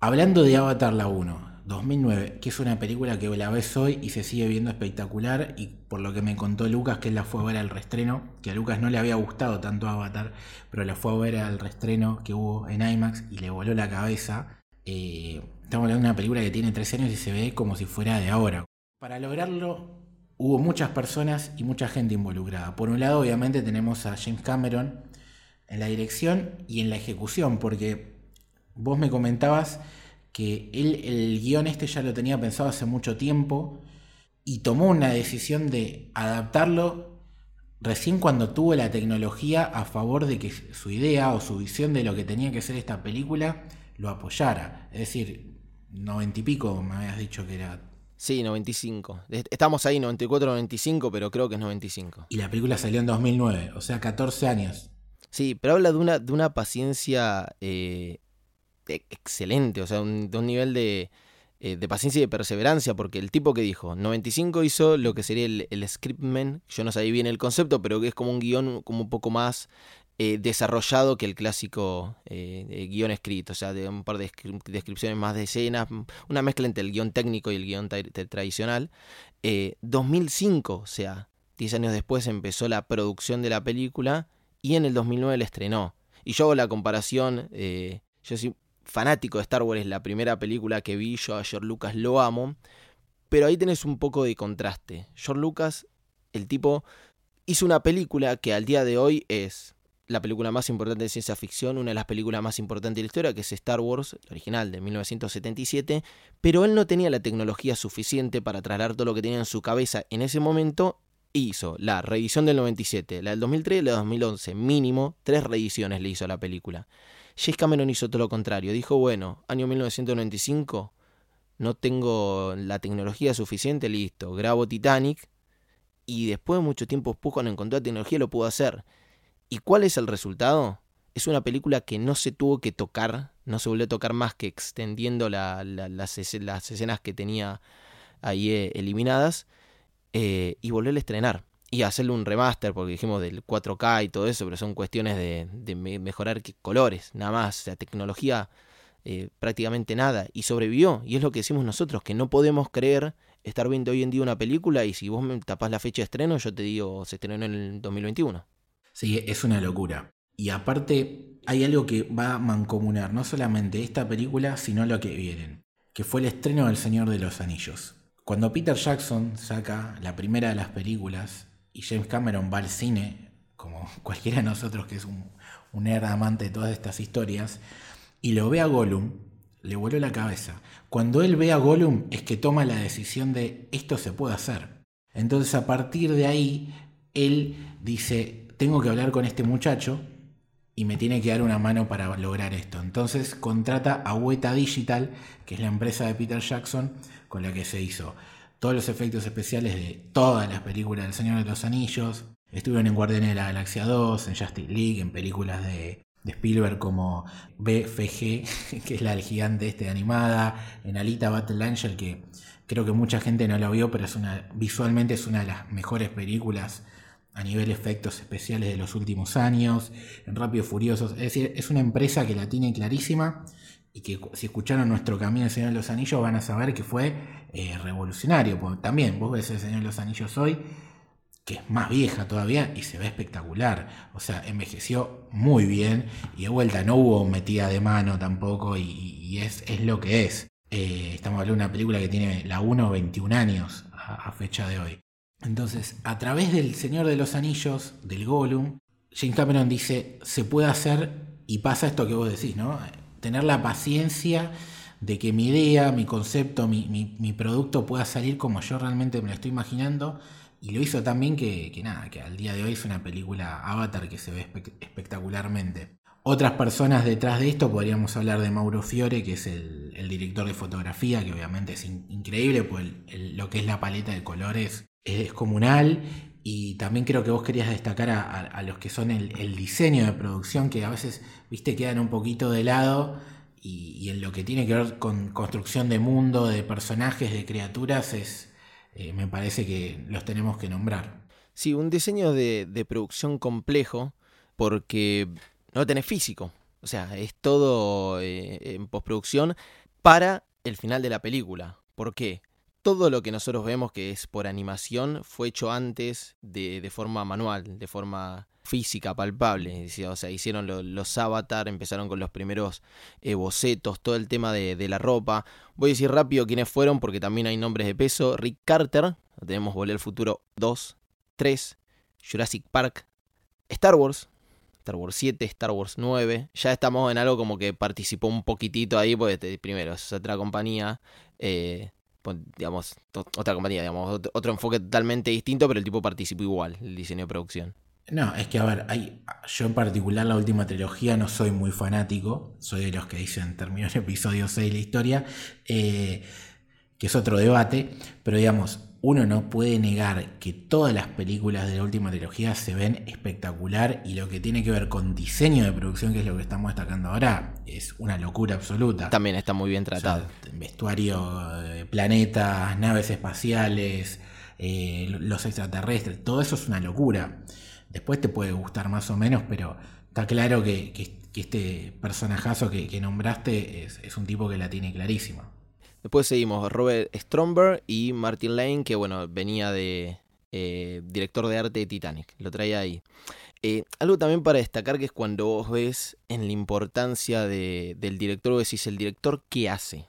hablando de Avatar la 1, 2009, que es una película que la ves hoy y se sigue viendo espectacular y por lo que me contó Lucas que él la fue a ver al restreno, que a Lucas no le había gustado tanto Avatar, pero la fue a ver al restreno que hubo en IMAX y le voló la cabeza. Eh, estamos hablando de una película que tiene 13 años y se ve como si fuera de ahora. Para lograrlo hubo muchas personas y mucha gente involucrada. Por un lado obviamente tenemos a James Cameron en la dirección y en la ejecución, porque vos me comentabas que él el guion este ya lo tenía pensado hace mucho tiempo y tomó una decisión de adaptarlo recién cuando tuvo la tecnología a favor de que su idea o su visión de lo que tenía que ser esta película lo apoyara. Es decir, noventa y pico me habías dicho que era. Sí, 95. Estamos ahí 94, 95, pero creo que es 95. Y la película salió en 2009, o sea, 14 años. Sí, pero habla de una, de una paciencia eh, e-, excelente, o sea, de un nivel de, eh, de, paciencia y de perseverancia, porque el tipo que dijo, 95 hizo lo que sería el, el scriptman, yo no sabía bien el concepto, pero que es como un guion como un poco más eh, desarrollado que el clásico guion escrito, o sea, de un par de descripciones más de escenas, una mezcla entre el guion técnico y el guion tradicional. 2005, o sea, 10 años después empezó la producción de la película y en el 2009 la estrenó. Y yo hago la comparación, yo sí fanático de Star Wars, es la primera película que vi, yo a George Lucas lo amo, pero ahí tenés un poco de contraste. George Lucas, el tipo, hizo una película que al día de hoy es la película más importante de ciencia ficción, una de las películas más importantes de la historia, que es Star Wars, la original de 1977, pero él no tenía la tecnología suficiente para trasladar todo lo que tenía en su cabeza en ese momento. Hizo la reedición del 97, la del 2003 y la del 2011, mínimo, tres reediciones le hizo a la película. James Cameron hizo todo lo contrario. Dijo, bueno, año 1995, no tengo la tecnología suficiente, listo. Grabo Titanic y después de mucho tiempo después cuando encontré la tecnología lo pudo hacer. ¿Y cuál es el resultado? Es una película que no se tuvo que tocar, no se volvió a tocar más que extendiendo las, escenas que tenía ahí eh, eliminadas eh, y volvió a estrenar y hacerle un remaster, porque dijimos del 4K y todo eso, pero son cuestiones de, mejorar colores, nada más, la tecnología eh, prácticamente nada, y sobrevivió, y es lo que decimos nosotros, que no podemos creer estar viendo hoy en día una película y si vos me tapás la fecha de estreno, yo te digo, se estrenó en el 2021. Sí, es una locura. Y aparte, hay algo que va a mancomunar no solamente esta película, sino lo que vienen, que fue el estreno del Señor de los Anillos. Cuando Peter Jackson saca la primera de las películas y James Cameron va al cine, como cualquiera de nosotros que es un, un de todas estas historias, y lo ve a Gollum, le voló la cabeza. Cuando él ve a Gollum es que toma la decisión de esto se puede hacer. Entonces a partir de ahí, él dice, tengo que hablar con este muchacho y me tiene que dar una mano para lograr esto. Entonces contrata a Weta Digital, que es la empresa de Peter Jackson, con la que se hizo todos los efectos especiales de todas las películas del Señor de los Anillos. Estuvieron en Guardianes de la Galaxia 2, en Justice League, en películas de de Spielberg como BFG, que es la del gigante este animada, en Alita Battle Angel, que creo que mucha gente no la vio, pero es una, visualmente es una de las mejores películas a nivel efectos especiales de los últimos años, en Rápido Furiosos, es decir, es una empresa que la tiene clarísima y que si escucharon nuestro camino del Señor de los Anillos van a saber que fue eh, revolucionario, porque también vos ves el Señor de los Anillos hoy que es más vieja todavía y se ve espectacular. O sea, envejeció muy bien y de vuelta no hubo metida de mano tampoco y, es, es, lo que es. Eh, estamos hablando de una película que tiene la 1 21 años a, fecha de hoy. Entonces, a través del Señor de los Anillos, del Gollum, James Cameron dice, se puede hacer y pasa esto que vos decís, ¿no? Tener la paciencia de que mi idea, mi concepto, mi, mi producto pueda salir como yo realmente me lo estoy imaginando y lo hizo también que, que, nada, que al día de hoy es una película Avatar que se ve espectacularmente. Otras personas detrás de esto podríamos hablar de Mauro Fiore, que es el, director de fotografía, que obviamente es increíble, pues lo que es la paleta de colores es descomunal. Y también creo que vos querías destacar a, los que son el, diseño de producción, que a veces, viste, quedan un poquito de lado. Y, en lo que tiene que ver con construcción de mundo, de personajes, de criaturas, es, eh, me parece que los tenemos que nombrar. Sí, un diseño de, producción complejo porque no tenés físico. O sea, es todo eh, en postproducción para el final de la película. ¿Por qué? Todo lo que nosotros vemos que es por animación fue hecho antes de, de forma manual, de forma física, palpable. O sea, hicieron los avatar, empezaron con los primeros eh, bocetos, todo el tema de, la ropa. Voy a decir rápido quiénes fueron porque también hay nombres de peso. Rick Carter, tenemos Volver al Futuro 2, 3, Jurassic Park, Star Wars, Star Wars 7, Star Wars 9. Ya estamos en algo como que participó un poquitito ahí, porque primero es otra compañía. Eh, digamos, otra compañía, digamos, otro enfoque totalmente distinto, pero el tipo participó igual, el diseño de producción. No, es que a ver, hay, yo en particular la última trilogía no soy muy fanático, soy de los que dicen terminó el episodio 6 la historia, eh, que es otro debate, pero digamos, uno no puede negar que todas las películas de la última trilogía se ven espectacular y lo que tiene que ver con diseño de producción, que es lo que estamos destacando ahora, es una locura absoluta. También está muy bien tratado. vestuario, eh, planetas, naves espaciales, eh, los extraterrestres, todo eso es una locura. Después te puede gustar más o menos, pero está claro que, este personajazo que, nombraste es, un tipo que la tiene clarísima. Después seguimos Robert Stromberg y Martin Lane, que bueno, venía de eh, director de arte de Titanic, lo traía ahí. Eh, algo también para destacar que es cuando vos ves en la importancia del director, vos decís, el director, ¿qué hace?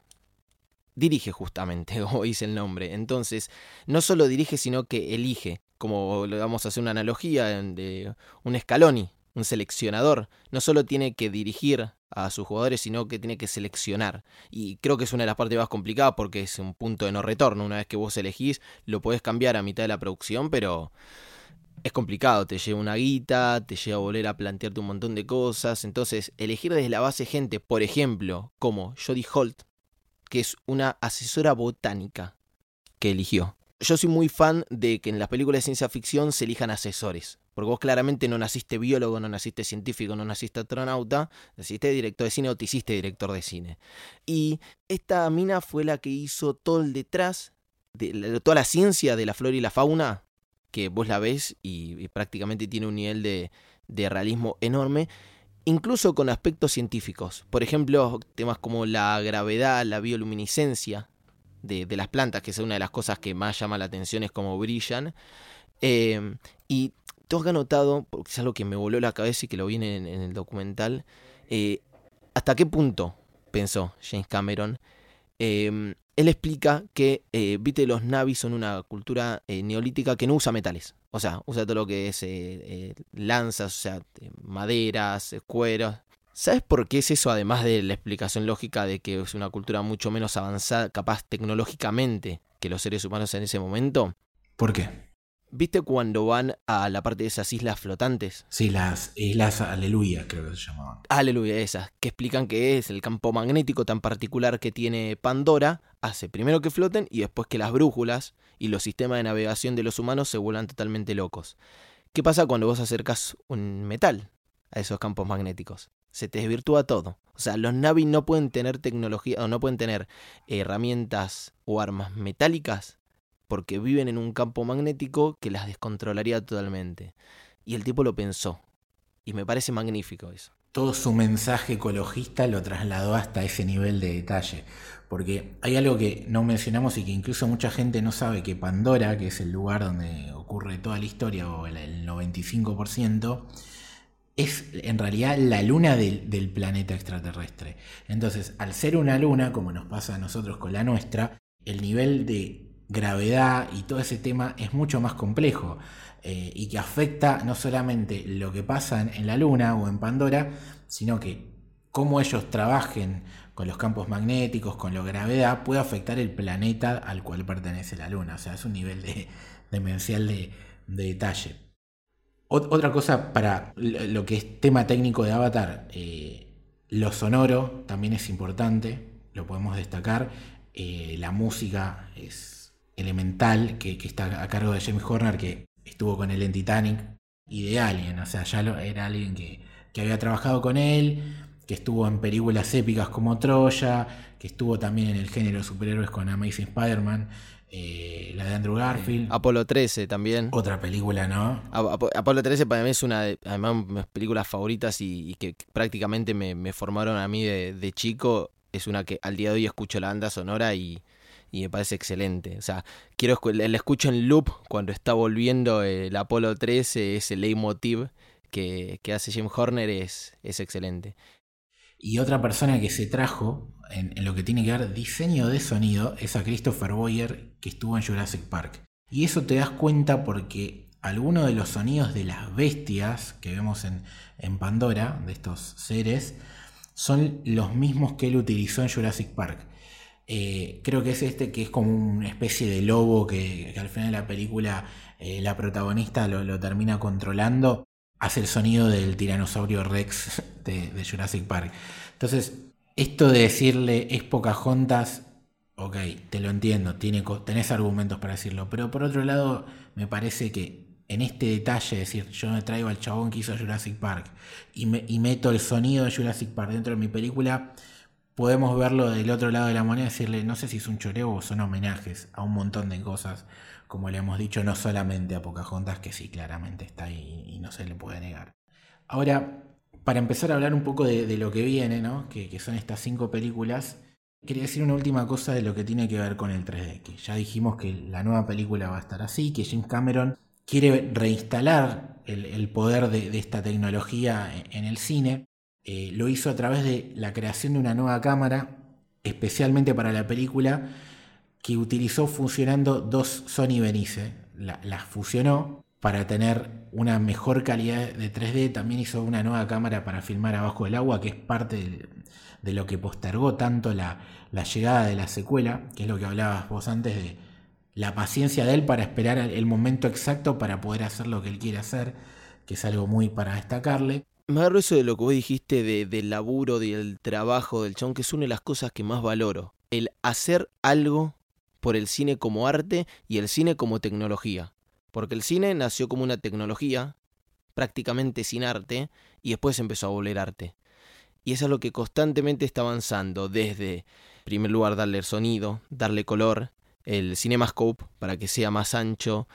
Dirige justamente, como dice el nombre. Entonces, no solo dirige, sino que elige como vamos a hacer una analogía de un Scaloni, un seleccionador, no solo tiene que dirigir a sus jugadores, sino que tiene que seleccionar. Y creo que es una de las partes más complicadas porque es un punto de no retorno. Una vez que vos elegís, lo podés cambiar a mitad de la producción, pero es complicado. Te lleva una guita, te lleva a volver a plantearte un montón de cosas. Entonces, elegir desde la base gente, por ejemplo, como Jodie Holt, que es una asesora botánica que eligió yo soy muy fan de que en las películas de ciencia ficción se elijan asesores. Porque vos claramente no naciste biólogo, no naciste científico, no naciste astronauta, naciste director de cine o te hiciste director de cine. Y esta mina fue la que hizo todo el detrás, de toda la ciencia de la flora y la fauna, que vos la ves y, prácticamente tiene un nivel de, de realismo enorme incluso con aspectos científicos. Por ejemplo, temas como la gravedad, la bioluminiscencia, de, las plantas, que es una de las cosas que más llama la atención, es cómo brillan. Eh, y tú has notado, porque es algo que me voló la cabeza y que lo vi en, el documental, eh, ¿hasta qué punto pensó James Cameron? Em, él explica que, eh, viste, los Navis son una cultura neolítica que no usa metales. O sea, usa todo lo que es lanzas, o sea, maderas, cueros. ¿Sabes por qué es eso, además de la explicación lógica de que es una cultura mucho menos avanzada, capaz tecnológicamente, que los seres humanos en ese momento? ¿Por qué? ¿Viste cuando van a la parte de esas islas flotantes? Sí, las islas Aleluya, creo que se llamaban. Aleluya, esas, que explican que es el campo magnético tan particular que tiene Pandora, hace primero que floten y después que las brújulas y los sistemas de navegación de los humanos se vuelvan totalmente locos. ¿Qué pasa cuando vos acercas un metal a esos campos magnéticos? Se te desvirtúa todo. O sea, los Navi no pueden tener tecnología o no pueden tener herramientas o armas metálicas porque viven en un campo magnético que las descontrolaría totalmente. Y el tipo lo pensó. Y me parece magnífico eso. Todo su mensaje ecologista lo trasladó hasta ese nivel de detalle. Porque hay algo que no mencionamos y que incluso mucha gente no sabe, que Pandora, que es el lugar donde ocurre toda la historia, o el 95%, es en realidad la luna del, del, planeta extraterrestre. Entonces, al ser una luna, como nos pasa a nosotros con la nuestra, el nivel de gravedad y todo ese tema es mucho más complejo eh, y que afecta no solamente lo que pasa en, la Luna o en Pandora, sino que cómo ellos trabajen con los campos magnéticos, con la gravedad, puede afectar el planeta al cual pertenece la Luna. O sea, es un nivel de, demencial de, detalle. otra cosa para lo que es tema técnico de Avatar, eh, lo sonoro también es importante, lo podemos destacar. Eh, la música es elemental que, está a cargo de James Horner, que estuvo con él en Titanic, y de Alien, o sea, ya era alguien que, había trabajado con él, que estuvo en películas épicas como Troya, que estuvo también en el género de superhéroes con Amazing Spider-Man, eh, la de Andrew Garfield. Apolo 13 también. Otra película, ¿no? Apolo 13 para mí es una de además, mis películas favoritas y, que prácticamente me, formaron a mí de, de, chico. Es una que al día de hoy escucho la banda sonora y, y me parece excelente. O sea, quiero la escucho en loop cuando está volviendo el Apolo 13, ese leitmotiv que, que hace Jim Horner es, es excelente. Y otra persona que se trajo en, lo que tiene que ver diseño de sonido es a Christopher Boyer, que estuvo en Jurassic Park. Y eso te das cuenta porque algunos de los sonidos de las bestias que vemos en, en Pandora, de estos seres, son los mismos que él utilizó en Jurassic Park. Eh, creo que es este que es como una especie de lobo que, al final de la película eh, la protagonista lo, termina controlando. Hace el sonido del tiranosaurio Rex de, Jurassic Park. Entonces, esto de decirle es Pocahontas, ok, te lo entiendo, tiene, tenés argumentos para decirlo. Pero por otro lado, me parece que en este detalle, decir, yo me traigo al chabón que hizo Jurassic Park y meto el sonido de Jurassic Park dentro de mi película podemos verlo del otro lado de la moneda y decirle, no sé si es un choreo o son homenajes a un montón de cosas, como le hemos dicho, no solamente a Pocahontas, que sí, claramente está ahí y no se le puede negar. Ahora, para empezar a hablar un poco de, lo que viene, ¿no? que, son estas cinco películas, quería decir una última cosa de lo que tiene que ver con el 3D, que ya dijimos que la nueva película va a estar así, que James Cameron quiere reinstalar el, poder de, esta tecnología en el cine, eh, lo hizo a través de la creación de una nueva cámara, especialmente para la película, que utilizó funcionando dos Sony Venice. Las fusionó para tener una mejor calidad de 3D. También hizo una nueva cámara para filmar abajo del agua, que es parte de, lo que postergó tanto la, llegada de la secuela, que es lo que hablabas vos antes de la paciencia de él para esperar el momento exacto para poder hacer lo que él quiere hacer, que es algo muy para destacarle. Me agarro eso de lo que vos dijiste de, del laburo, del trabajo del chon, que es una de las cosas que más valoro. El hacer algo por el cine como arte y el cine como tecnología. Porque el cine nació como una tecnología, prácticamente sin arte, y después empezó a volver arte. Y eso es lo que constantemente está avanzando, desde, en primer lugar, darle sonido, darle color, el CinemaScope para que sea más ancho,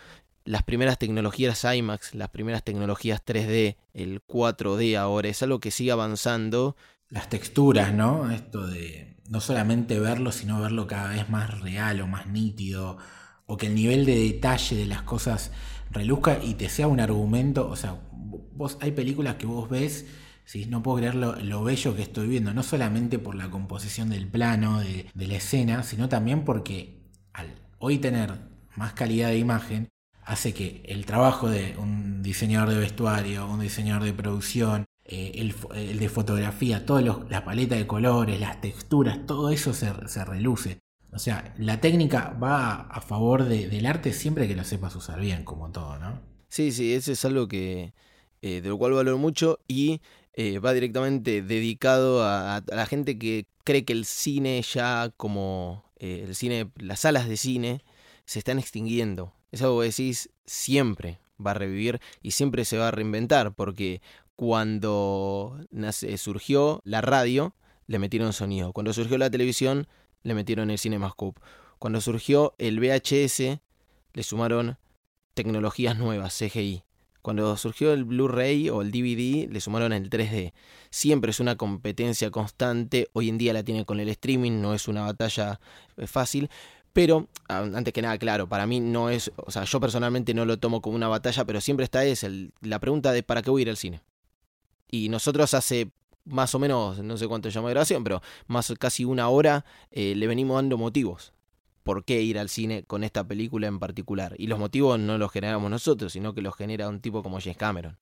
las primeras tecnologías IMAX, las primeras tecnologías 3D, el 4D ahora, es algo que sigue avanzando las texturas, ¿no? Esto de no solamente verlo, sino verlo cada vez más real o más nítido, o que el nivel de detalle de las cosas reluzca y te sea un argumento, o sea, vos hay películas que vos ves, si no puedo creer lo, bello que estoy viendo, no solamente por la composición del plano, de, de la escena, sino también porque al hoy tener más calidad de imagen, hace que el trabajo de un diseñador de vestuario, un diseñador de producción, eh, el, de fotografía, toda la paleta de colores, las texturas, todo eso se, reluce. O sea, la técnica va a favor del arte siempre que lo sepas usar bien, como todo, ¿no? Sí, sí, eso es algo que eh, de lo cual valoro mucho y eh, va directamente dedicado a, la gente que cree que el cine ya como el cine, las salas de cine se están extinguiendo. Es algo que decís siempre va a revivir y siempre se va a reinventar porque cuando surgió la radio, le metieron sonido. Cuando surgió la televisión, le metieron el CinemaScope. Cuando surgió el VHS, le sumaron tecnologías nuevas, CGI. Cuando surgió el Blu-ray o el DVD, le sumaron el 3D. Siempre es una competencia constante. Hoy en día la tiene con el streaming, no es una batalla eh, fácil. Pero, antes que nada, claro, para mí no es, o sea, yo personalmente no lo tomo como una batalla, pero siempre está es la pregunta de ¿para qué voy a ir al cine? Y nosotros hace más o menos, no sé cuánto llama grabación, pero más casi una hora eh, le venimos dando motivos. ¿Por qué ir al cine con esta película en particular? Y los motivos no los generamos nosotros, sino que los genera un tipo como James Cameron.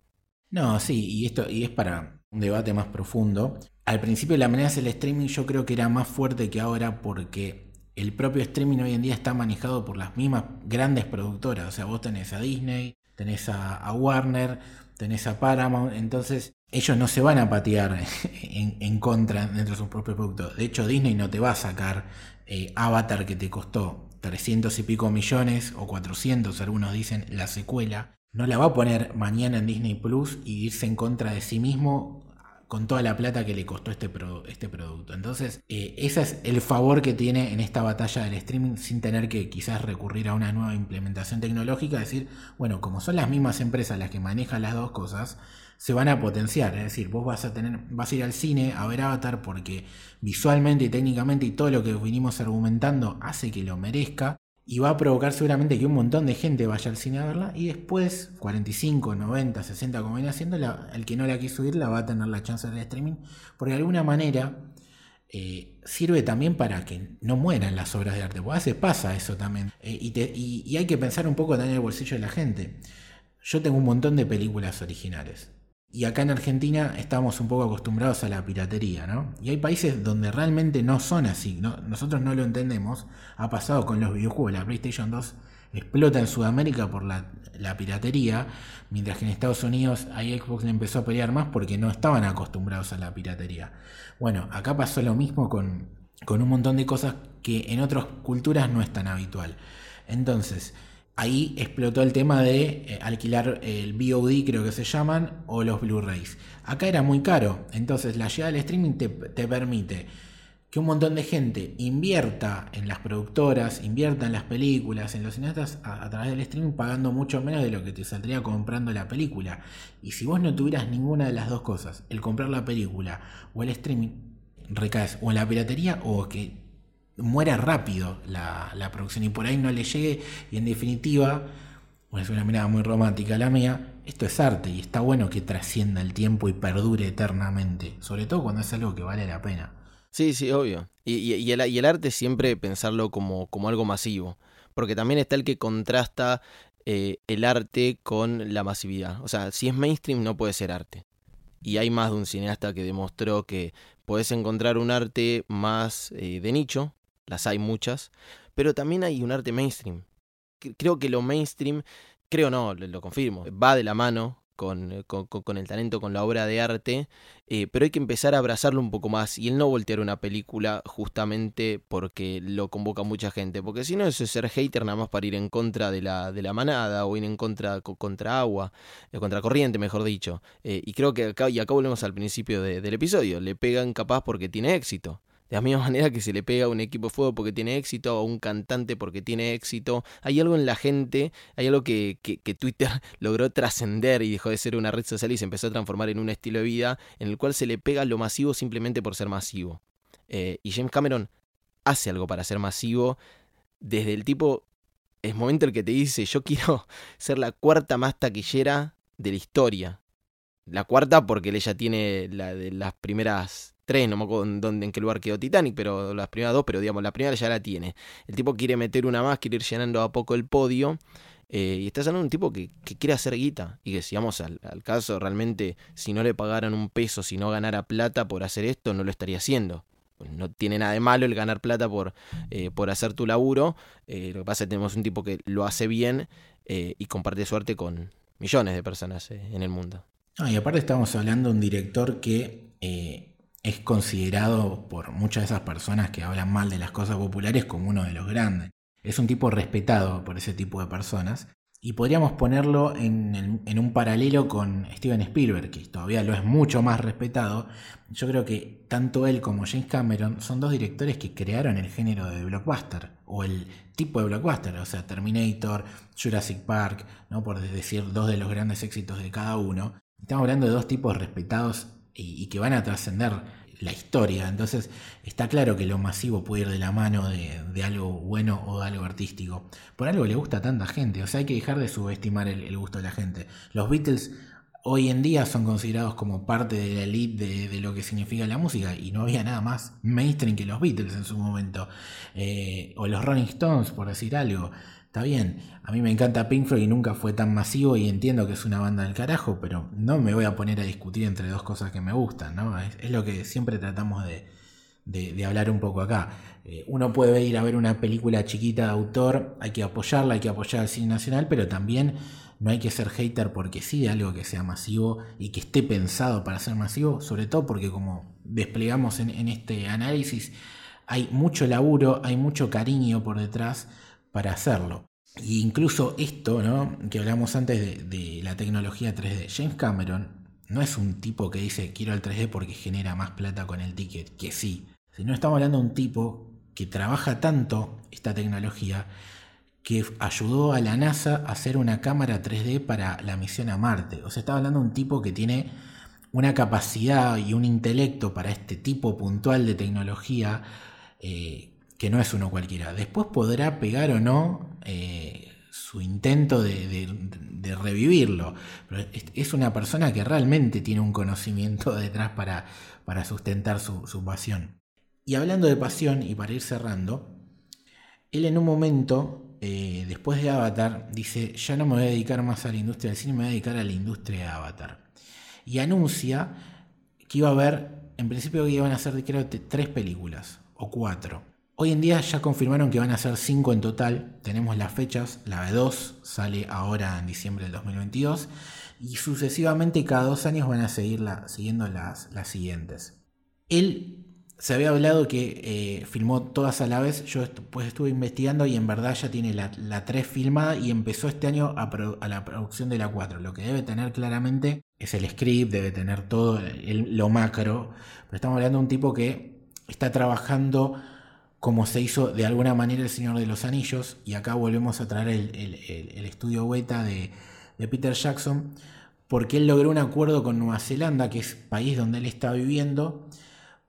No, sí, y esto y es para un debate más profundo. Al principio la amenaza del streaming yo creo que era más fuerte que ahora porque el propio streaming hoy en día está manejado por las mismas grandes productoras. O sea, vos tenés a Disney, tenés a Warner, tenés a Paramount, entonces ellos no se van a patear en, contra dentro de sus propios productos. De hecho, Disney no te va a sacar eh, Avatar que te costó 300 y pico millones o 400, algunos dicen la secuela. No la va a poner mañana en Disney Plus y irse en contra de sí mismo con toda la plata que le costó este, este producto. Entonces, eh, ese es el favor que tiene en esta batalla del streaming sin tener que quizás recurrir a una nueva implementación tecnológica, decir, bueno, como son las mismas empresas las que manejan las dos cosas, se van a potenciar. Es decir, vos vas a tener, vas a ir al cine a ver Avatar porque visualmente y técnicamente y todo lo que vinimos argumentando hace que lo merezca y va a provocar seguramente que un montón de gente vaya al cine a verla y después 45, 90, 60 como viene haciendo, el que no la quiso ir la va a tener la chance de streaming, porque de alguna manera eh, sirve también para que no mueran las obras de arte, porque a veces pasa eso también, eh, y, y hay que pensar un poco también en el bolsillo de la gente. Yo tengo un montón de películas originales, y acá en Argentina estamos un poco acostumbrados a la piratería, ¿no? Y hay países donde realmente no son así, ¿no? nosotros no lo entendemos. Ha pasado con los videojuegos, la PlayStation 2 explota en Sudamérica por la, piratería, mientras que en Estados Unidos ahí Xbox le empezó a pelear más porque no estaban acostumbrados a la piratería. Bueno, acá pasó lo mismo con, con un montón de cosas que en otras culturas no es tan habitual. Entonces, ahí explotó el tema de eh, alquilar el VOD, creo que se llaman, o los Blu-rays. Acá era muy caro, entonces la llegada del streaming te, permite que un montón de gente invierta en las productoras, invierta en las películas, en los cineastas a, través del streaming pagando mucho menos de lo que te saldría comprando la película. Y si vos no tuvieras ninguna de las dos cosas, el comprar la película o el streaming, recaes o en la piratería o que muera rápido la, producción y por ahí no le llegue y en definitiva, bueno, es una mirada muy romántica la mía, esto es arte y está bueno que trascienda el tiempo y perdure eternamente, sobre todo cuando es algo que vale la pena. Sí, sí, obvio. Y, el, arte siempre pensarlo como, como, algo masivo, porque también está el que contrasta eh, el arte con la masividad. O sea, si es mainstream no puede ser arte. Y hay más de un cineasta que demostró que puedes encontrar un arte más eh, de nicho, las hay muchas, pero también hay un arte mainstream. Creo que lo mainstream, creo no, lo confirmo, va de la mano con, eh, con, el talento, con la obra de arte, eh, pero hay que empezar a abrazarlo un poco más y el no voltear una película justamente porque lo convoca mucha gente, porque si no eso es ser hater nada más para ir en contra de la, de la manada o ir en contra contra agua, eh, contra corriente mejor dicho, y creo que acá, y acá volvemos al principio del episodio, le pegan capaz porque tiene éxito De la misma manera que se le pega a un equipo de fútbol porque tiene éxito, a un cantante porque tiene éxito. Hay algo en la gente, hay algo que, que, Twitter logró trascender y dejó de ser una red social y se empezó a transformar en un estilo de vida en el cual se le pega lo masivo simplemente por ser masivo. Eh, y James Cameron hace algo para ser masivo desde el tipo, es momento el que te dice, yo quiero ser la cuarta más taquillera de la historia. La cuarta porque ella tiene la de las primeras tres, no me acuerdo en, dónde, en qué lugar quedó Titanic, pero las primeras dos, pero digamos, la primera ya la tiene. El tipo quiere meter una más, quiere ir llenando a poco el podio. Eh, y estás hablando de un tipo que, quiere hacer guita. Y que si vamos al, caso, realmente, si no le pagaran un peso, si no ganara plata por hacer esto, no lo estaría haciendo. Pues no tiene nada de malo el ganar plata por, eh, por hacer tu laburo. Eh, lo que pasa es que tenemos un tipo que lo hace bien y comparte suerte con millones de personas en el mundo. y aparte estamos hablando de un director que es considerado por muchas de esas personas que hablan mal de las cosas populares como uno de los grandes. Es un tipo respetado por ese tipo de personas. Y podríamos ponerlo en, un paralelo con Steven Spielberg, que todavía lo es mucho más respetado. Yo creo que tanto él como James Cameron son dos directores que crearon el género de blockbuster, o el tipo de blockbuster, o sea, Terminator, Jurassic Park, ¿no? por decir dos de los grandes éxitos de cada uno. Estamos hablando de dos tipos respetados y, que van a trascender la historia. Entonces está claro que lo masivo puede ir de la mano de, algo bueno o de algo artístico. Por algo le gusta a tanta gente. O sea, hay que dejar de subestimar el, gusto de la gente. Los Beatles hoy en día son considerados como parte de la elite de, lo que significa la música. Y no había nada más mainstream que los Beatles en su momento. Eh, o los Rolling Stones, por decir algo. Está bien, a mí me encanta Pink Floyd y nunca fue tan masivo y entiendo que es una banda del carajo, pero no me voy a poner a discutir entre dos cosas que me gustan, ¿no? Es, lo que siempre tratamos de, hablar un poco acá. Eh, uno puede ir a ver una película chiquita de autor, hay que apoyarla, hay que apoyar al cine nacional, pero también no hay que ser hater porque sí de algo que sea masivo y que esté pensado para ser masivo, sobre todo porque como desplegamos en este análisis, hay mucho laburo, hay mucho cariño por detrás para hacerlo. Y incluso esto, ¿no? que hablamos antes de, la tecnología 3D, James Cameron no es un tipo que dice quiero el 3D porque genera más plata con el ticket, que sí, sino estamos hablando de un tipo que trabaja tanto esta tecnología que ayudó a la NASA a hacer una cámara 3D para la misión a Marte. O sea, estaba hablando de un tipo que tiene una capacidad y un intelecto para este tipo puntual de tecnología eh, que no es uno cualquiera. Después podrá pegar o no eh, su intento de, revivirlo. Pero es, una persona que realmente tiene un conocimiento detrás para, sustentar su, pasión. Y hablando de pasión, y para ir cerrando, él en un momento, eh, después de Avatar, dice, ya no me voy a dedicar más a la industria del cine, me voy a dedicar a la industria de Avatar. Y anuncia que iba a haber, en principio que iban a ser, creo, tres películas, o cuatro. Hoy en día ya confirmaron que van a ser 5 en total. Tenemos las fechas. La de 2 sale ahora en diciembre del 2022. Y sucesivamente cada dos años van a seguir siguiendo las, las siguientes. Él se había hablado que eh, filmó todas a la vez. Yo pues estuve investigando y en verdad ya tiene la, la 3 filmada y empezó este año a, la producción de la 4. Lo que debe tener claramente es el script, debe tener todo lo macro. Pero estamos hablando de un tipo que está trabajando como se hizo de alguna manera El Señor de los Anillos, y acá volvemos a traer el, estudio beta de, Peter Jackson, porque él logró un acuerdo con Nueva Zelanda, que es país donde él está viviendo,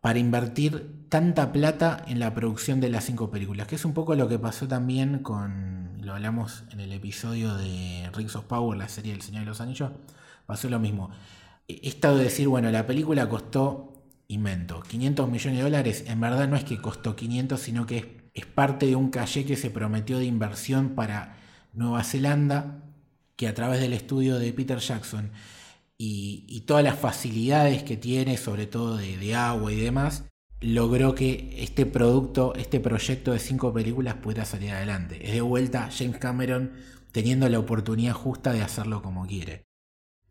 para invertir tanta plata en la producción de las cinco películas, que es un poco lo que pasó también con, lo hablamos en el episodio de Rings of Power, la serie del Señor de los Anillos, pasó lo mismo. He estado de decir, bueno, la película costó invento, 500 millones de dólares, en verdad no es que costó 500, sino que es, parte de un calle que se prometió de inversión para Nueva Zelanda, que a través del estudio de Peter Jackson y, todas las facilidades que tiene, sobre todo de, agua y demás, logró que este producto, este proyecto de cinco películas pudiera salir adelante. Es de vuelta James Cameron teniendo la oportunidad justa de hacerlo como quiere.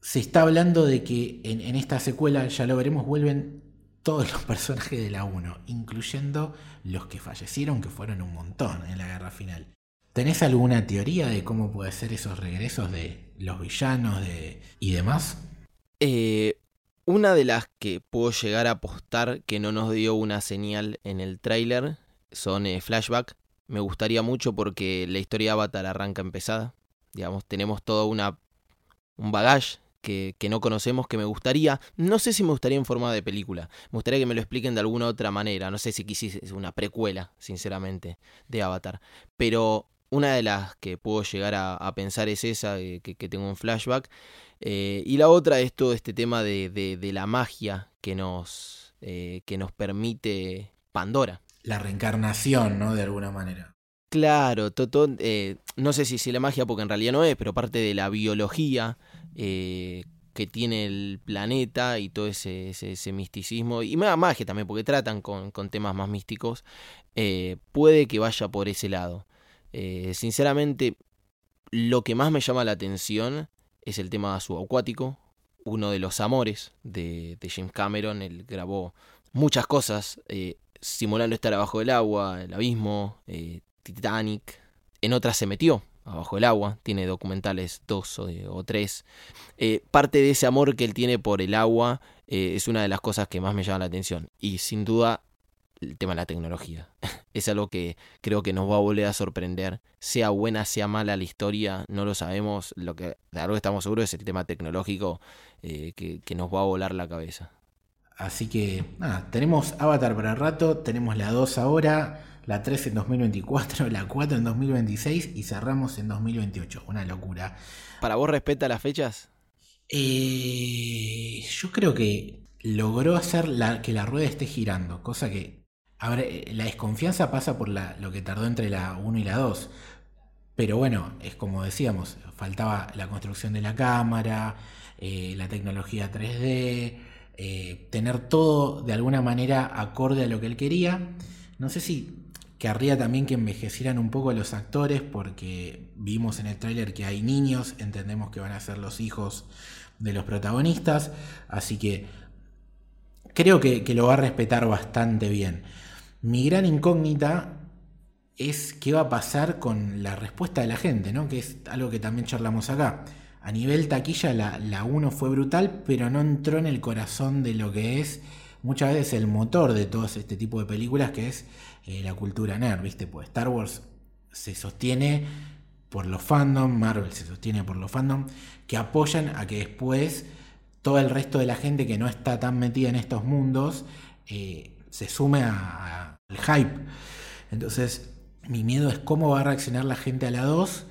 Se está hablando de que en, en esta secuela, ya lo veremos, vuelven todos los personajes de la 1, incluyendo los que fallecieron, que fueron un montón en la guerra final. ¿Tenés alguna teoría de cómo puede ser esos regresos de los villanos y demás? Eh, Una de las que puedo llegar a apostar que no nos dio una señal en el tráiler son eh, flashback. Me gustaría mucho porque la historia de Avatar arranca empezada. Digamos, tenemos todo una, un bagaje que, que, no conocemos que me gustaría. No sé si me gustaría en forma de película. Me gustaría que me lo expliquen de alguna otra manera. No sé si quisiese una precuela, sinceramente, de Avatar. Pero una de las que puedo llegar a, a pensar es esa, eh, que, que tengo un flashback. Eh, y la otra es todo este tema de, de, de la magia que nos, eh, que nos permite Pandora. La reencarnación, ¿no? De alguna manera. Claro, todo, eh, no sé si, si la magia, porque en realidad no es, pero parte de la biología eh, que tiene el planeta y todo ese, misticismo, y más magia también, porque tratan con, temas más místicos, eh, puede que vaya por ese lado. sinceramente, lo que más me llama la atención es el tema subacuático, uno de los amores de, James Cameron, él grabó muchas cosas simulando estar abajo del agua, el abismo, eh, Titanic. En otras se metió abajo del agua, tiene documentales dos o, o tres. Eh, parte de ese amor que él tiene por el agua eh, es una de las cosas que más me llama la atención. Y sin duda el tema de la tecnología. es algo que creo que nos va a volver a sorprender. Sea buena, sea mala la historia, no lo sabemos. Lo que, de algo estamos seguros es el tema tecnológico eh, que, que nos va a volar la cabeza. Así que, nada, tenemos Avatar para rato, tenemos la 2 ahora, la 3 en 2024, la 4 en 2026 y cerramos en 2028. Una locura. ¿Para vos respeta las fechas? Eh, yo creo que logró hacer la, que la rueda esté girando, cosa que... A ver, la desconfianza pasa por la, lo que tardó entre la 1 y la 2. Pero bueno, es como decíamos, faltaba la construcción de la cámara, eh, la tecnología 3D, eh, tener todo de alguna manera acorde a lo que él quería. No sé si querría también que envejecieran un poco los actores porque vimos en el tráiler que hay niños, entendemos que van a ser los hijos de los protagonistas, así que creo que, que lo va a respetar bastante bien. Mi gran incógnita es qué va a pasar con la respuesta de la gente, ¿no? que es algo que también charlamos acá a nivel taquilla la, la 1 fue brutal, pero no entró en el corazón de lo que es muchas veces el motor de todo este tipo de películas, que es eh, la cultura nerd, ¿viste? Pues Star Wars se sostiene por los fandom, Marvel se sostiene por los fandom, que apoyan a que después todo el resto de la gente que no está tan metida en estos mundos eh, se sume al hype. Entonces, mi miedo es cómo va a reaccionar la gente a la 2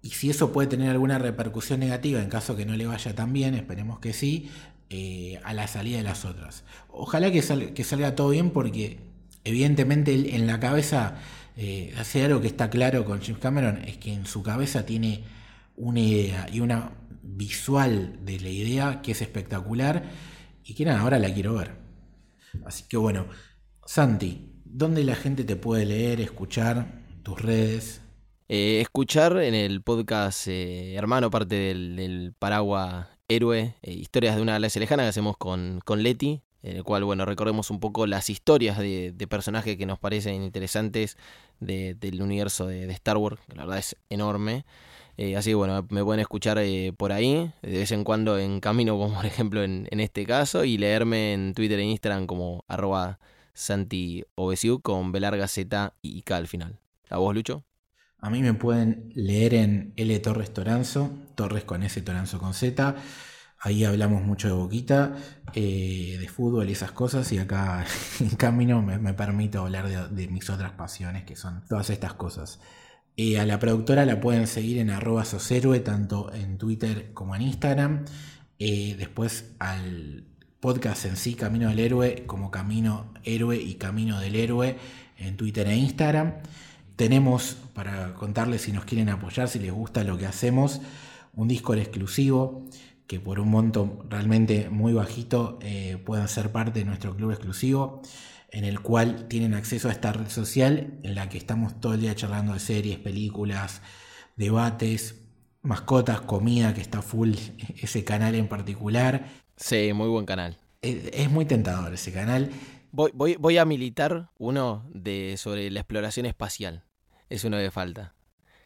y si eso puede tener alguna repercusión negativa en caso que no le vaya tan bien, esperemos que sí, eh, a la salida de las otras. Ojalá que, sal, que salga todo bien porque evidentemente en la cabeza, eh, hace algo que está claro con James Cameron, es que en su cabeza tiene una idea y una visual de la idea que es espectacular y que nada, ahora la quiero ver. Así que bueno, Santi, ¿dónde la gente te puede leer, escuchar, tus redes? Eh, escuchar en el podcast eh, hermano, parte del, del paraguas héroe, historias de una galaxia lejana que hacemos con, con Leti, en el cual, bueno, recordemos un poco las historias de, personajes que nos parecen interesantes de, del universo de, Star Wars, que la verdad es enorme. Eh, así que bueno, me pueden escuchar eh, por ahí, de vez en cuando en camino, como por ejemplo en, este caso, y leerme en Twitter e Instagram como arroba Santi con B larga Z y K al final. ¿A vos, Lucho? A mí me pueden leer en L Torres Toranzo, Torres con S, Toranzo con Z. Ahí hablamos mucho de boquita, eh, de fútbol y esas cosas. Y acá en camino me, me permito hablar de, mis otras pasiones, que son todas estas cosas. A la productora la pueden seguir en arroba soshéroe, tanto en Twitter como en Instagram. Eh, después al podcast en sí, Camino del Héroe, como Camino Héroe y Camino del Héroe en Twitter e Instagram. Tenemos, para contarles si nos quieren apoyar, si les gusta lo que hacemos, un Discord exclusivo que por un monto realmente muy bajito eh, puedan ser parte de nuestro club exclusivo, en el cual tienen acceso a esta red social en la que estamos todo el día charlando de series, películas, debates, mascotas, comida, que está full ese canal en particular. Sí, muy buen canal. Es, es muy tentador ese canal. Voy, voy, voy, a militar uno de sobre la exploración espacial es uno que falta.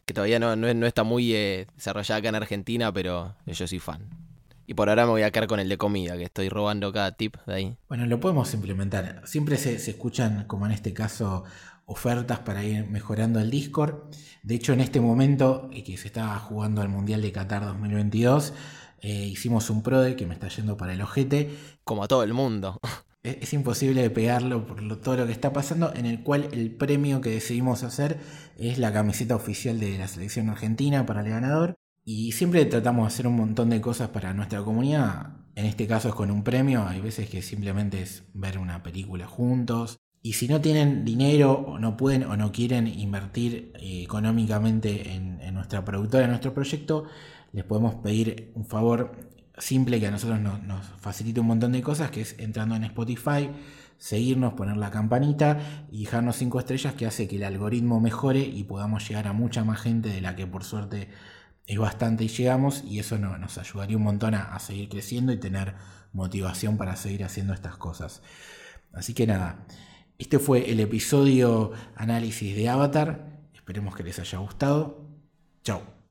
Que todavía no, no, no está muy eh, desarrollada acá en Argentina, pero yo soy fan. Y por ahora me voy a quedar con el de comida, que estoy robando cada tip de ahí. Bueno, lo podemos implementar. Siempre se, se escuchan, como en este caso, ofertas para ir mejorando el Discord. De hecho, en este momento eh, que se está jugando el Mundial de Qatar 2022, eh, hicimos un PRODE que me está yendo para el ojete. Como a todo el mundo. Es, es imposible de pegarlo por lo- todo lo que está pasando, en el cual el premio que decidimos hacer es la camiseta oficial de la selección argentina para el ganador. Y siempre tratamos de hacer un montón de cosas para nuestra comunidad. En este caso es con un premio, hay veces que simplemente es ver una película juntos. Y si no tienen dinero o no pueden o no quieren invertir eh, económicamente en, nuestra productora, en nuestro proyecto, les podemos pedir un favor simple que a nosotros nos, nos facilita un montón de cosas, que es entrando en Spotify, seguirnos, poner la campanita y dejarnos cinco estrellas que hace que el algoritmo mejore y podamos llegar a mucha más gente de la que por suerte es bastante y llegamos y eso no- nos ayudaría un montón a, a seguir creciendo y tener motivación para seguir haciendo estas cosas. Así que nada, este fue el episodio análisis de Avatar. Esperemos que les haya gustado. Chao.